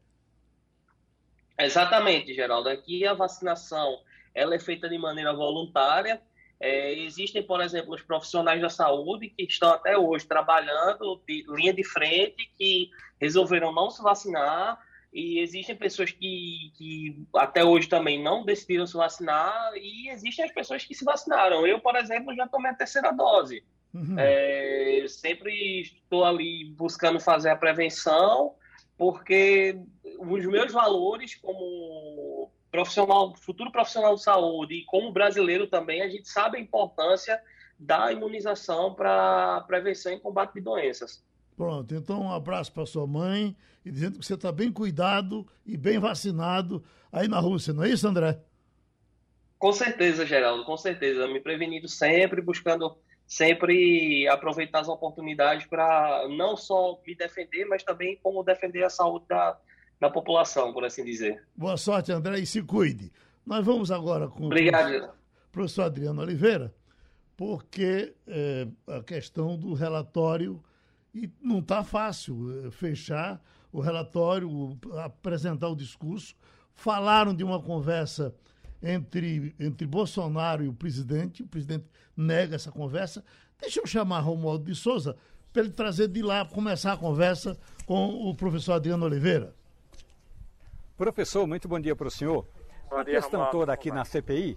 Exatamente, Geraldo. Aqui a vacinação ela é feita de maneira voluntária. É, existem, por exemplo, os profissionais da saúde que estão até hoje trabalhando de linha de frente, que resolveram não se vacinar e existem pessoas que, que até hoje também não decidiram se vacinar, e existem as pessoas que se vacinaram. Eu, por exemplo, já tomei a terceira dose. Uhum. É, sempre estou ali buscando fazer a prevenção, porque os meus valores como profissional, futuro profissional de saúde e como brasileiro também, a gente sabe a importância da imunização para prevenção e combate de doenças. Pronto, então um abraço para sua mãe e dizendo que você está bem cuidado e bem vacinado aí na Rússia, não é isso, André? Com certeza, Geraldo, com certeza. Me prevenindo sempre, buscando sempre aproveitar as oportunidades para não só me defender, mas também como defender a saúde da, da população, por assim dizer. Boa sorte, André, e se cuide. Nós vamos agora com Obrigado. o professor, professor Adriano Oliveira, porque é, a questão do relatório e não está fácil eh, fechar o relatório, apresentar o discurso. Falaram de uma conversa entre, entre Bolsonaro e o presidente. O presidente nega essa conversa. Deixa eu chamar Romualdo de Souza para ele trazer de lá, começar a conversa com o professor Adriano Oliveira. Professor, muito bom dia para o senhor. Bom a dia, questão Romualdo. toda aqui na CPI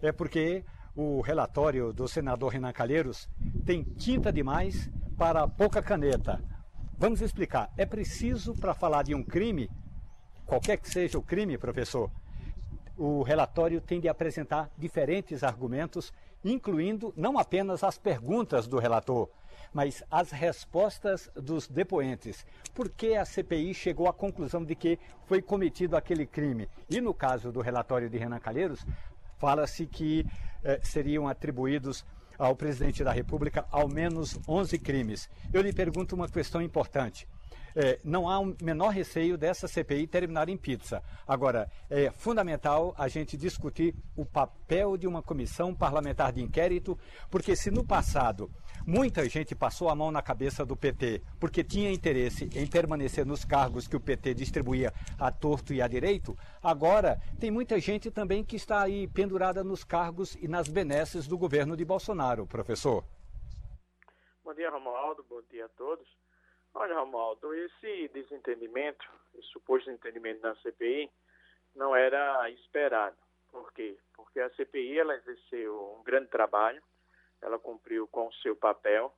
é porque o relatório do senador Renan Calheiros tem tinta demais para pouca caneta. Vamos explicar. É preciso, para falar de um crime, qualquer que seja o crime, professor, o relatório tem de apresentar diferentes argumentos, incluindo não apenas as perguntas do relator, mas as respostas dos depoentes. Por que a CPI chegou à conclusão de que foi cometido aquele crime? E no caso do relatório de Renan Calheiros, fala-se que eh, seriam atribuídos ao presidente da República ao menos 11 crimes. Eu lhe pergunto uma questão importante é, não há um menor receio dessa CPI terminar em pizza. Agora, é fundamental a gente discutir o papel de uma comissão parlamentar de inquérito, porque se no passado muita gente passou a mão na cabeça do PT porque tinha interesse em permanecer nos cargos que o PT distribuía a torto e a direito, agora tem muita gente também que está aí pendurada nos cargos e nas benesses do governo de Bolsonaro, professor. Bom dia, Romualdo. Bom dia a todos. Olha, Romualdo, esse desentendimento, esse suposto desentendimento na CPI, não era esperado. Por quê? Porque a CPI ela exerceu um grande trabalho, ela cumpriu com o seu papel,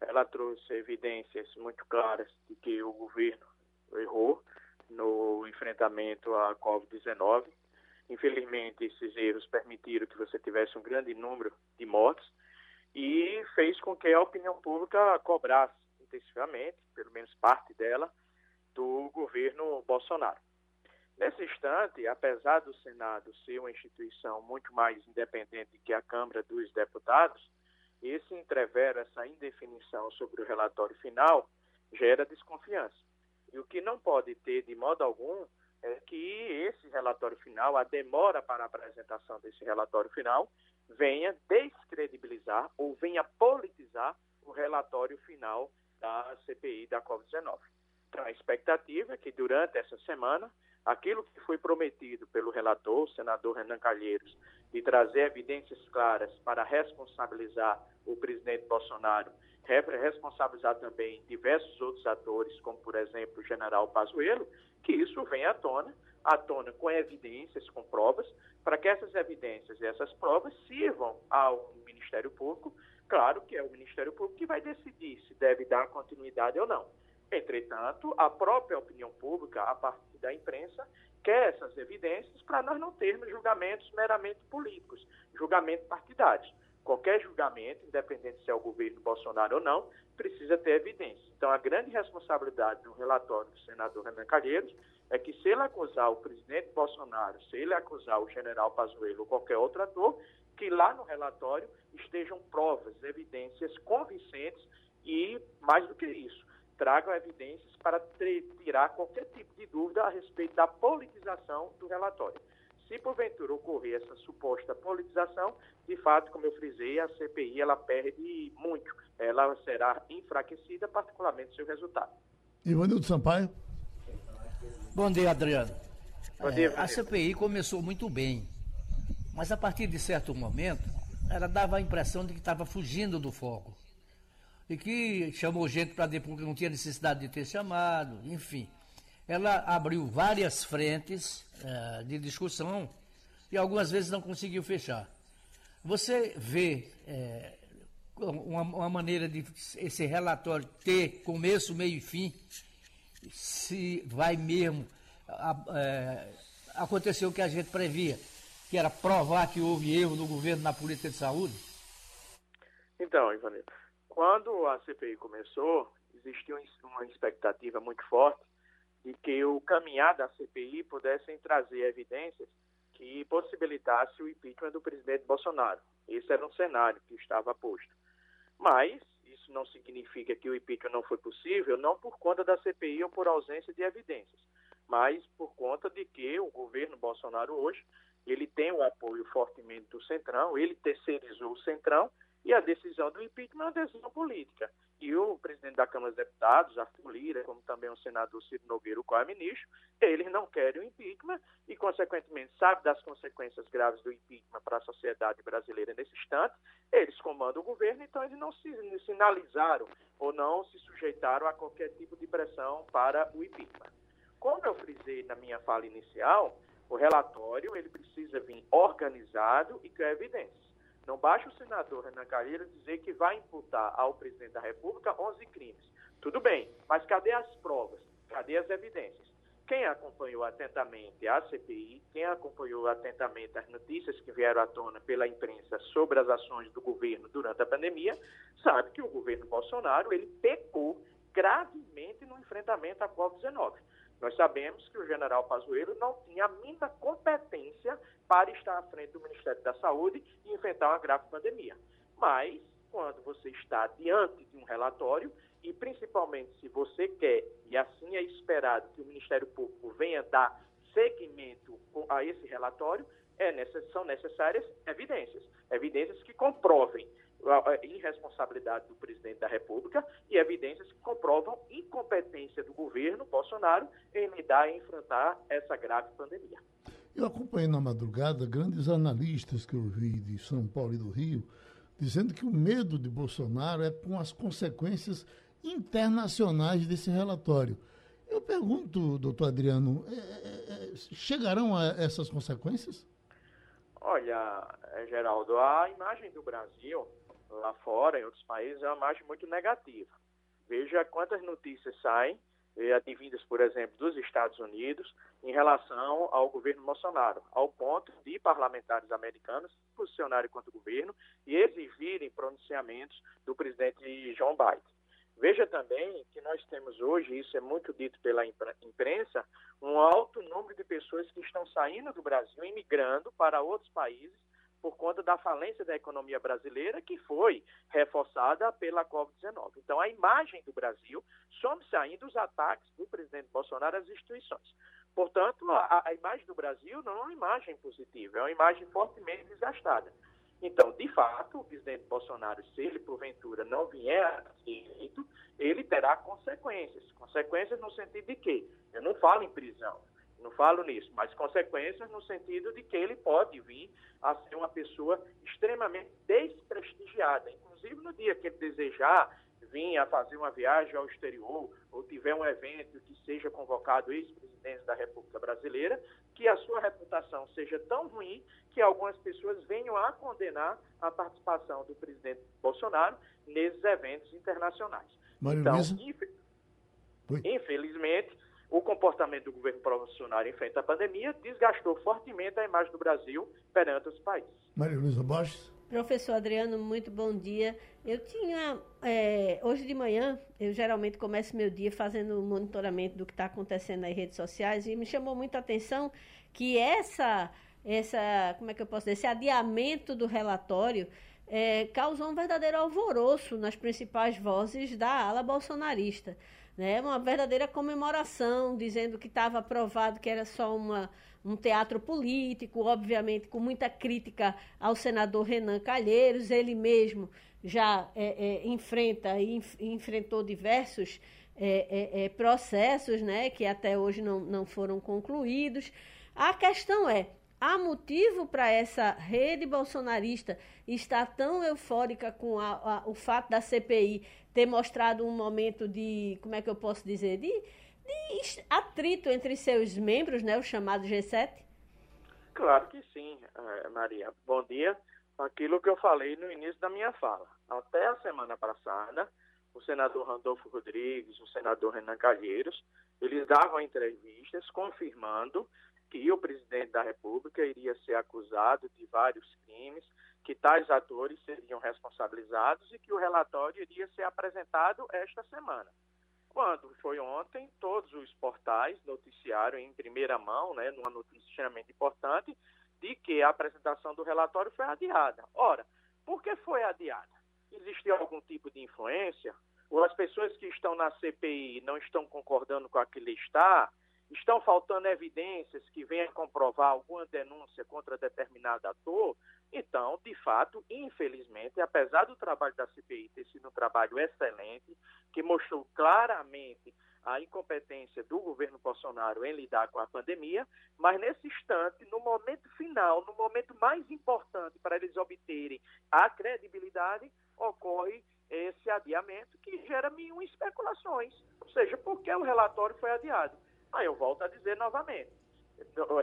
ela trouxe evidências muito claras de que o governo errou no enfrentamento à Covid-19. Infelizmente, esses erros permitiram que você tivesse um grande número de mortes e fez com que a opinião pública cobrasse intensivamente, pelo menos parte dela, do governo Bolsonaro. Nesse instante, apesar do Senado ser uma instituição muito mais independente que a Câmara dos Deputados, esse entrevero, essa indefinição sobre o relatório final, gera desconfiança. E o que não pode ter, de modo algum, é que esse relatório final, a demora para a apresentação desse relatório final, venha descredibilizar ou venha politizar o relatório final da CPI da Covid-19. Então, a expectativa é que durante essa semana, aquilo que foi prometido pelo relator, o senador Renan Calheiros, de trazer evidências claras para responsabilizar o presidente Bolsonaro, responsabilizar também diversos outros atores, como por exemplo o general Pazuello, que isso venha à tona, à tona com evidências, com provas, para que essas evidências e essas provas sirvam ao Ministério Público Claro que é o Ministério Público que vai decidir se deve dar continuidade ou não. Entretanto, a própria opinião pública, a partir da imprensa, quer essas evidências para nós não termos julgamentos meramente políticos, julgamentos partidários. Qualquer julgamento, independente se é o governo Bolsonaro ou não, precisa ter evidência. Então, a grande responsabilidade do relatório do senador Renan Calheiros é que se ele acusar o presidente Bolsonaro, se ele acusar o general Pazuello ou qualquer outro ator, que lá no relatório estejam provas, evidências convincentes e, mais do que isso, tragam evidências para tirar qualquer tipo de dúvida a respeito da politização do relatório. Se porventura ocorrer essa suposta politização, de fato, como eu frisei, a CPI ela perde muito. Ela será enfraquecida, particularmente seu resultado. Ivanildo Sampaio. Bom dia, Adriano. Bom dia, é, a CPI começou muito bem. Mas a partir de certo momento, ela dava a impressão de que estava fugindo do foco. E que chamou gente para depois que não tinha necessidade de ter chamado, enfim. Ela abriu várias frentes é, de discussão e algumas vezes não conseguiu fechar. Você vê é, uma, uma, maneira de esse relatório ter começo, meio e fim, se vai mesmo é, acontecer o que a gente previa que era provar que houve erro no governo na política de saúde? Então, Ivanildo, quando a CPI começou, existia uma expectativa muito forte de que o caminhar da CPI pudessem trazer evidências que possibilitasse o impeachment do presidente Bolsonaro. Esse era um cenário que estava posto. Mas isso não significa que o impeachment não foi possível, não por conta da CPI ou por ausência de evidências, mas por conta de que o governo Bolsonaro hoje ele tem o apoio fortemente do Centrão, ele terceirizou o Centrão e a decisão do impeachment é uma decisão política. E o presidente da Câmara dos Deputados, Arthur Lira, como também o senador Ciro Nogueira, o qual é ministro, eles não querem o impeachment e, consequentemente, sabe das consequências graves do impeachment para a sociedade brasileira nesse instante, eles comandam o governo, então eles não se sinalizaram ou não se sujeitaram a qualquer tipo de pressão para o impeachment. Como eu frisei na minha fala inicial, o relatório ele precisa vir organizado e com evidências. Não basta o senador Renan Calheiros dizer que vai imputar ao presidente da República 11 crimes. Tudo bem, mas cadê as provas? Cadê as evidências? Quem acompanhou atentamente a CPI, quem acompanhou atentamente as notícias que vieram à tona pela imprensa sobre as ações do governo durante a pandemia, sabe que o governo Bolsonaro ele pecou gravemente no enfrentamento à Covid-19. Nós sabemos que o general Pazuello não tinha a mínima competência para estar à frente do Ministério da Saúde e enfrentar uma grave pandemia. Mas, quando você está diante de um relatório, e principalmente se você quer, e assim é esperado que o Ministério Público venha dar seguimento a esse relatório, é necess, são necessárias evidências. Evidências que comprovem irresponsabilidade do presidente da República e evidências que comprovam incompetência do governo Bolsonaro em lidar e enfrentar essa grave pandemia. Eu acompanhei na madrugada grandes analistas que eu vi de São Paulo e do Rio dizendo que o medo de Bolsonaro é com as consequências internacionais desse relatório. Eu pergunto, doutor Adriano, é, é, é, chegarão a essas consequências? Olha, Geraldo, a imagem do Brasil lá fora, em outros países, é uma imagem muito negativa. Veja quantas notícias saem, advindas, por exemplo, dos Estados Unidos, em relação ao governo Bolsonaro, ao ponto de parlamentares americanos se posicionarem contra o governo e exigirem pronunciamentos do presidente Joe Biden. Veja também que nós temos hoje, isso é muito dito pela imprensa, um alto número de pessoas que estão saindo do Brasil e migrando para outros países por conta da falência da economia brasileira, que foi reforçada pela Covid-19. Então, a imagem do Brasil some-se ainda os ataques do presidente Bolsonaro às instituições. Portanto, a, a imagem do Brasil não é uma imagem positiva, é uma imagem fortemente desgastada. Então, de fato, o presidente Bolsonaro, se ele porventura não vier a eleito, ele terá consequências. Consequências no sentido de quê? Eu não falo em prisão, não falo nisso, mas consequências no sentido de que ele pode vir a ser uma pessoa extremamente desprestigiada. Inclusive, no dia que ele desejar vir a fazer uma viagem ao exterior ou tiver um evento que seja convocado ex-presidente da República Brasileira, que a sua reputação seja tão ruim que algumas pessoas venham a condenar a participação do presidente Bolsonaro nesses eventos internacionais. Maria então, infelizmente, o comportamento do governo Bolsonaro em frente à pandemia desgastou fortemente a imagem do Brasil perante os países. Maria Luísa Borges. Professor Adriano, muito bom dia. Eu tinha, é, hoje de manhã, eu geralmente começo meu dia fazendo monitoramento do que está acontecendo nas redes sociais e me chamou muito a atenção que essa, essa, como é que eu posso dizer, esse adiamento do relatório é, causou um verdadeiro alvoroço nas principais vozes da ala bolsonarista. Né? Uma verdadeira comemoração, dizendo que estava aprovado que era só uma um teatro político, obviamente com muita crítica ao senador Renan Calheiros, ele mesmo já é, é, enfrenta e enf enfrentou diversos é, é, é, processos né, que até hoje não, não foram concluídos. A questão é, há motivo para essa rede bolsonarista estar tão eufórica com a, a, o fato da CPI ter mostrado um momento de, como é que eu posso dizer, de de atrito entre seus membros, né, o chamado G7? Claro que sim, eh, Maria. Bom dia. Aquilo que eu falei no início da minha fala. Até a semana passada, o senador Randolfo Rodrigues, o senador Renan Calheiros, eles davam entrevistas confirmando que o presidente da República iria ser acusado de vários crimes, que tais atores seriam responsabilizados e que o relatório iria ser apresentado esta semana. Quando foi ontem, todos os portais noticiaram em primeira mão, né, numa notícia extremamente importante, de que a apresentação do relatório foi adiada. Ora, por que foi adiada? Existe algum tipo de influência? Ou as pessoas que estão na CPI não estão concordando com aquele está? Estão faltando evidências que venham comprovar alguma denúncia contra determinado ator? Então, de fato, infelizmente, apesar do trabalho da CPI ter sido um trabalho excelente, que mostrou claramente a incompetência do governo Bolsonaro em lidar com a pandemia, mas nesse instante, no momento final, no momento mais importante para eles obterem a credibilidade, ocorre esse adiamento que gera mil especulações. Ou seja, por que o relatório foi adiado? Aí eu volto a dizer novamente.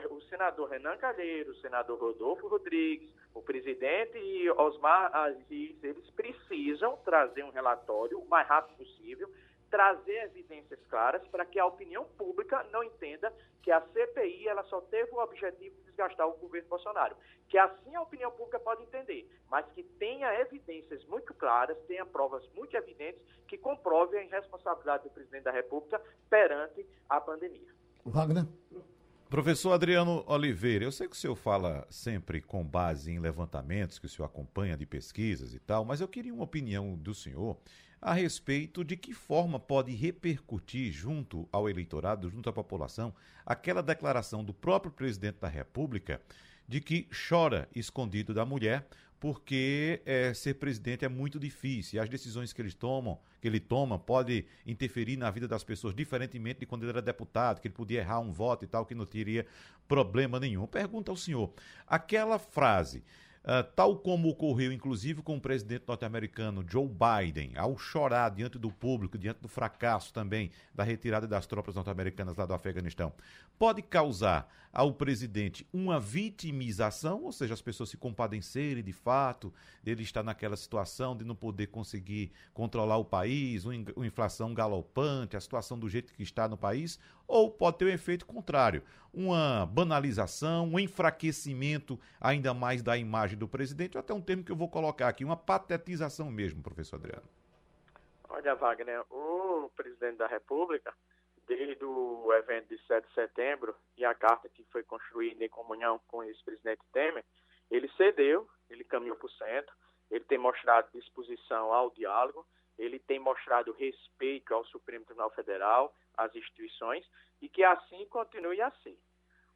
O senador Renan Calheiro, o senador Rodolfo Rodrigues, O presidente e Osmar Aziz, eles precisam trazer um relatório o mais rápido possível, trazer evidências claras para que a opinião pública não entenda que a CPI ela só teve o objetivo de desgastar o governo Bolsonaro. Que assim a opinião pública pode entender, mas que tenha evidências muito claras, tenha provas muito evidentes que comprovem a irresponsabilidade do presidente da República perante a pandemia. Wagner? Professor Adriano Oliveira, eu sei que o senhor fala sempre com base em levantamentos que o senhor acompanha de pesquisas e tal, mas eu queria uma opinião do senhor a respeito de que forma pode repercutir junto ao eleitorado, junto à população, aquela declaração do próprio presidente da República de que chora escondido da mulher porque é, ser presidente é muito difícil. E as decisões que que ele toma, pode interferir na vida das pessoas, diferentemente de quando ele era deputado, que ele podia errar um voto e tal, que não teria problema nenhum. Pergunta ao senhor, aquela frase Uh, tal como ocorreu inclusive com o presidente norte-americano Joe Biden, ao chorar diante do público, diante do fracasso também da retirada das tropas norte-americanas lá do Afeganistão, pode causar ao presidente uma vitimização, ou seja, as pessoas se compadecerem de fato dele estar naquela situação de não poder conseguir controlar o país, uma inflação galopante, a situação do jeito que está no país, ou pode ter um efeito contrário, uma banalização, um enfraquecimento ainda mais da imagem do presidente, até um termo que eu vou colocar aqui, uma patetização mesmo, professor Adriano. Olha, Wagner, o presidente da República, desde o evento de 7 de setembro e a carta que foi construída em comunhão com o ex-presidente Temer, ele cedeu, ele caminhou para o centro, ele tem mostrado disposição ao diálogo, ele tem mostrado respeito ao Supremo Tribunal Federal, às instituições, e que assim continue a ser.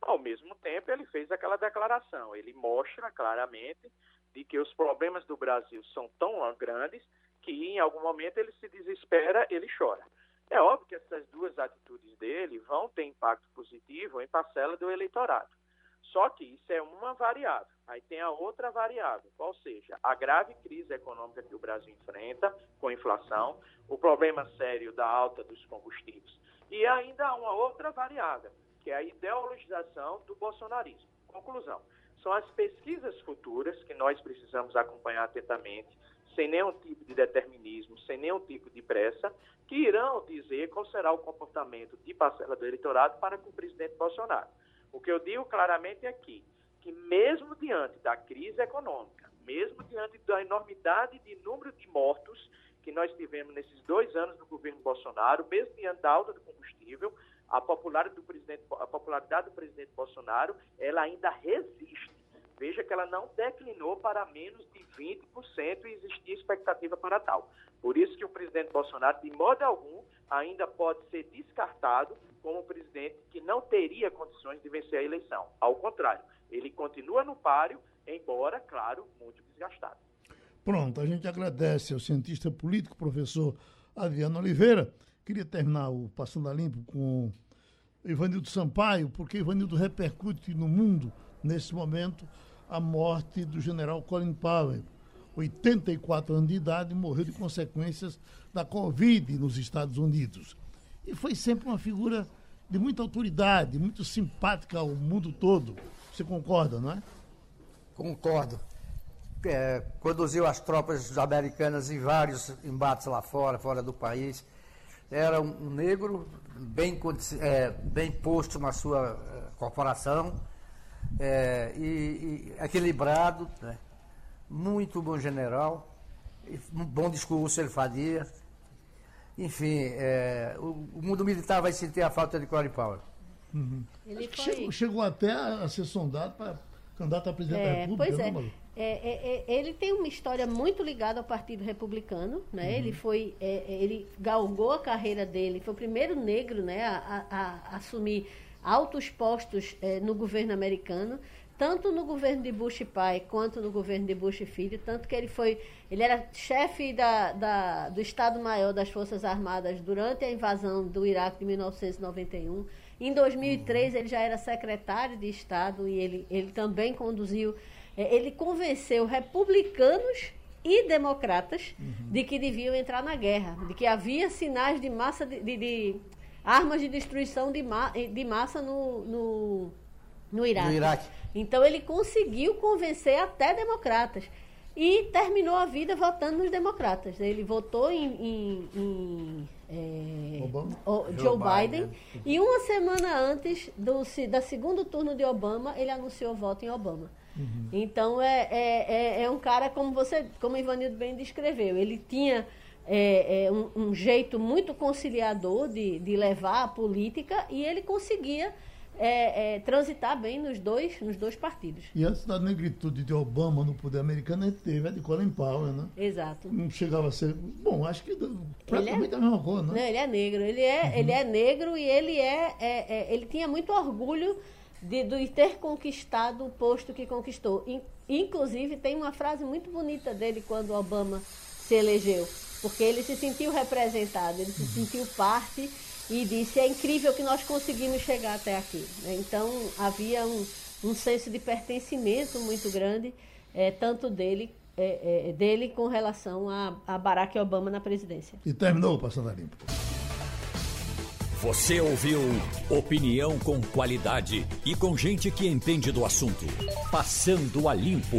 Ao mesmo tempo, ele fez aquela declaração, ele mostra claramente de que os problemas do Brasil são tão grandes que em algum momento ele se desespera, ele chora. É óbvio que essas duas atitudes dele vão ter impacto positivo em parcela do eleitorado. Só que isso é uma variável. Aí tem a outra variável, qual seja a grave crise econômica que o Brasil enfrenta com inflação, o problema sério da alta dos combustíveis. E ainda há uma outra variável, que é a ideologização do bolsonarismo. Conclusão: são as pesquisas futuras que nós precisamos acompanhar atentamente, sem nenhum tipo de determinismo, sem nenhum tipo de pressa, que irão dizer qual será o comportamento de parcela do eleitorado para com o presidente Bolsonaro. O que eu digo claramente é aqui, que mesmo diante da crise econômica, mesmo diante da enormidade de número de mortos que nós tivemos nesses dois anos do governo Bolsonaro, mesmo diante da alta do combustível, a popularidade do presidente, a popularidade do presidente Bolsonaro, ela ainda resiste. Veja que ela não declinou para menos de 20% e existia expectativa para tal. Por isso que o presidente Bolsonaro, de modo algum, ainda pode ser descartado como presidente que não teria condições de vencer a eleição. Ao contrário, ele continua no páreo, embora, claro, muito desgastado. Pronto, a gente agradece ao cientista político, professor Adriano Oliveira. Queria terminar o Passando a Limpo com Ivanildo Sampaio, porque Ivanildo repercute no mundo, nesse momento, a morte do general Colin Powell. 84 anos de idade, morreu de consequências da Covid nos Estados Unidos. E foi sempre uma figura de muita autoridade, muito simpática ao mundo todo. Você concorda, não é? Concordo. É, conduziu as tropas americanas em vários embates lá fora, fora do país. Era um, negro bem, é, bem posto na sua é, corporação é, e, e, equilibrado, né? muito bom general, um bom discurso ele fazia. Enfim, é, o, o, mundo militar vai sentir a falta de Colin Powell. Uhum. Ele foi... chegou, chegou, até a ser sondado para candidato a presidente é, da República. Pois é. É, é, é. ele tem uma história muito ligada ao Partido Republicano, né? Uhum. Ele foi, é, é, ele galgou a carreira dele, foi o primeiro negro, né, a, a, a assumir altos postos no governo americano tanto no governo de Bush pai quanto no governo de Bush filho, tanto que ele foi, ele era chefe da, da, do Estado-Maior das Forças Armadas durante a invasão do Iraque de 1991. Em 2003 ele já era secretário de Estado e ele, ele também conduziu, é, ele convenceu republicanos e democratas uhum. de que deviam entrar na guerra, de que havia sinais de massa de, de, de armas de destruição de, ma, de massa no, no No Iraque. No Iraque. Então ele conseguiu convencer até democratas. E terminou a vida votando nos democratas. Ele votou em, em, em é, Joe, Joe Biden. Biden. E uma semana antes do da segundo turno de Obama, ele anunciou voto em Obama. Uhum. Então é, é, é, é, um cara como você, como Ivanildo bem descreveu. Ele tinha é, é, um, um, jeito muito conciliador de, de levar a política e ele conseguia é, é, transitar bem nos dois, nos dois partidos. E antes da negritude de Obama no poder americano, teve a de Colin Powell, né? Exato. Não chegava a ser. Bom, acho que praticamente é, a mesma coisa, né? Não, ele é negro. Ele é, uhum. ele é negro e ele é, é, é ele tinha muito orgulho de, de, ter conquistado o posto que conquistou. Inclusive, tem uma frase muito bonita dele quando Obama se elegeu, porque ele se sentiu representado, ele se uhum. sentiu parte e disse: é incrível que nós conseguimos chegar até aqui. Né? Então havia um, um, senso de pertencimento muito grande, é, tanto dele, é, é, dele com relação a, a Barack Obama na presidência. E terminou Passando a Limpo. Você ouviu opinião com qualidade e com gente que entende do assunto. Passando a Limpo.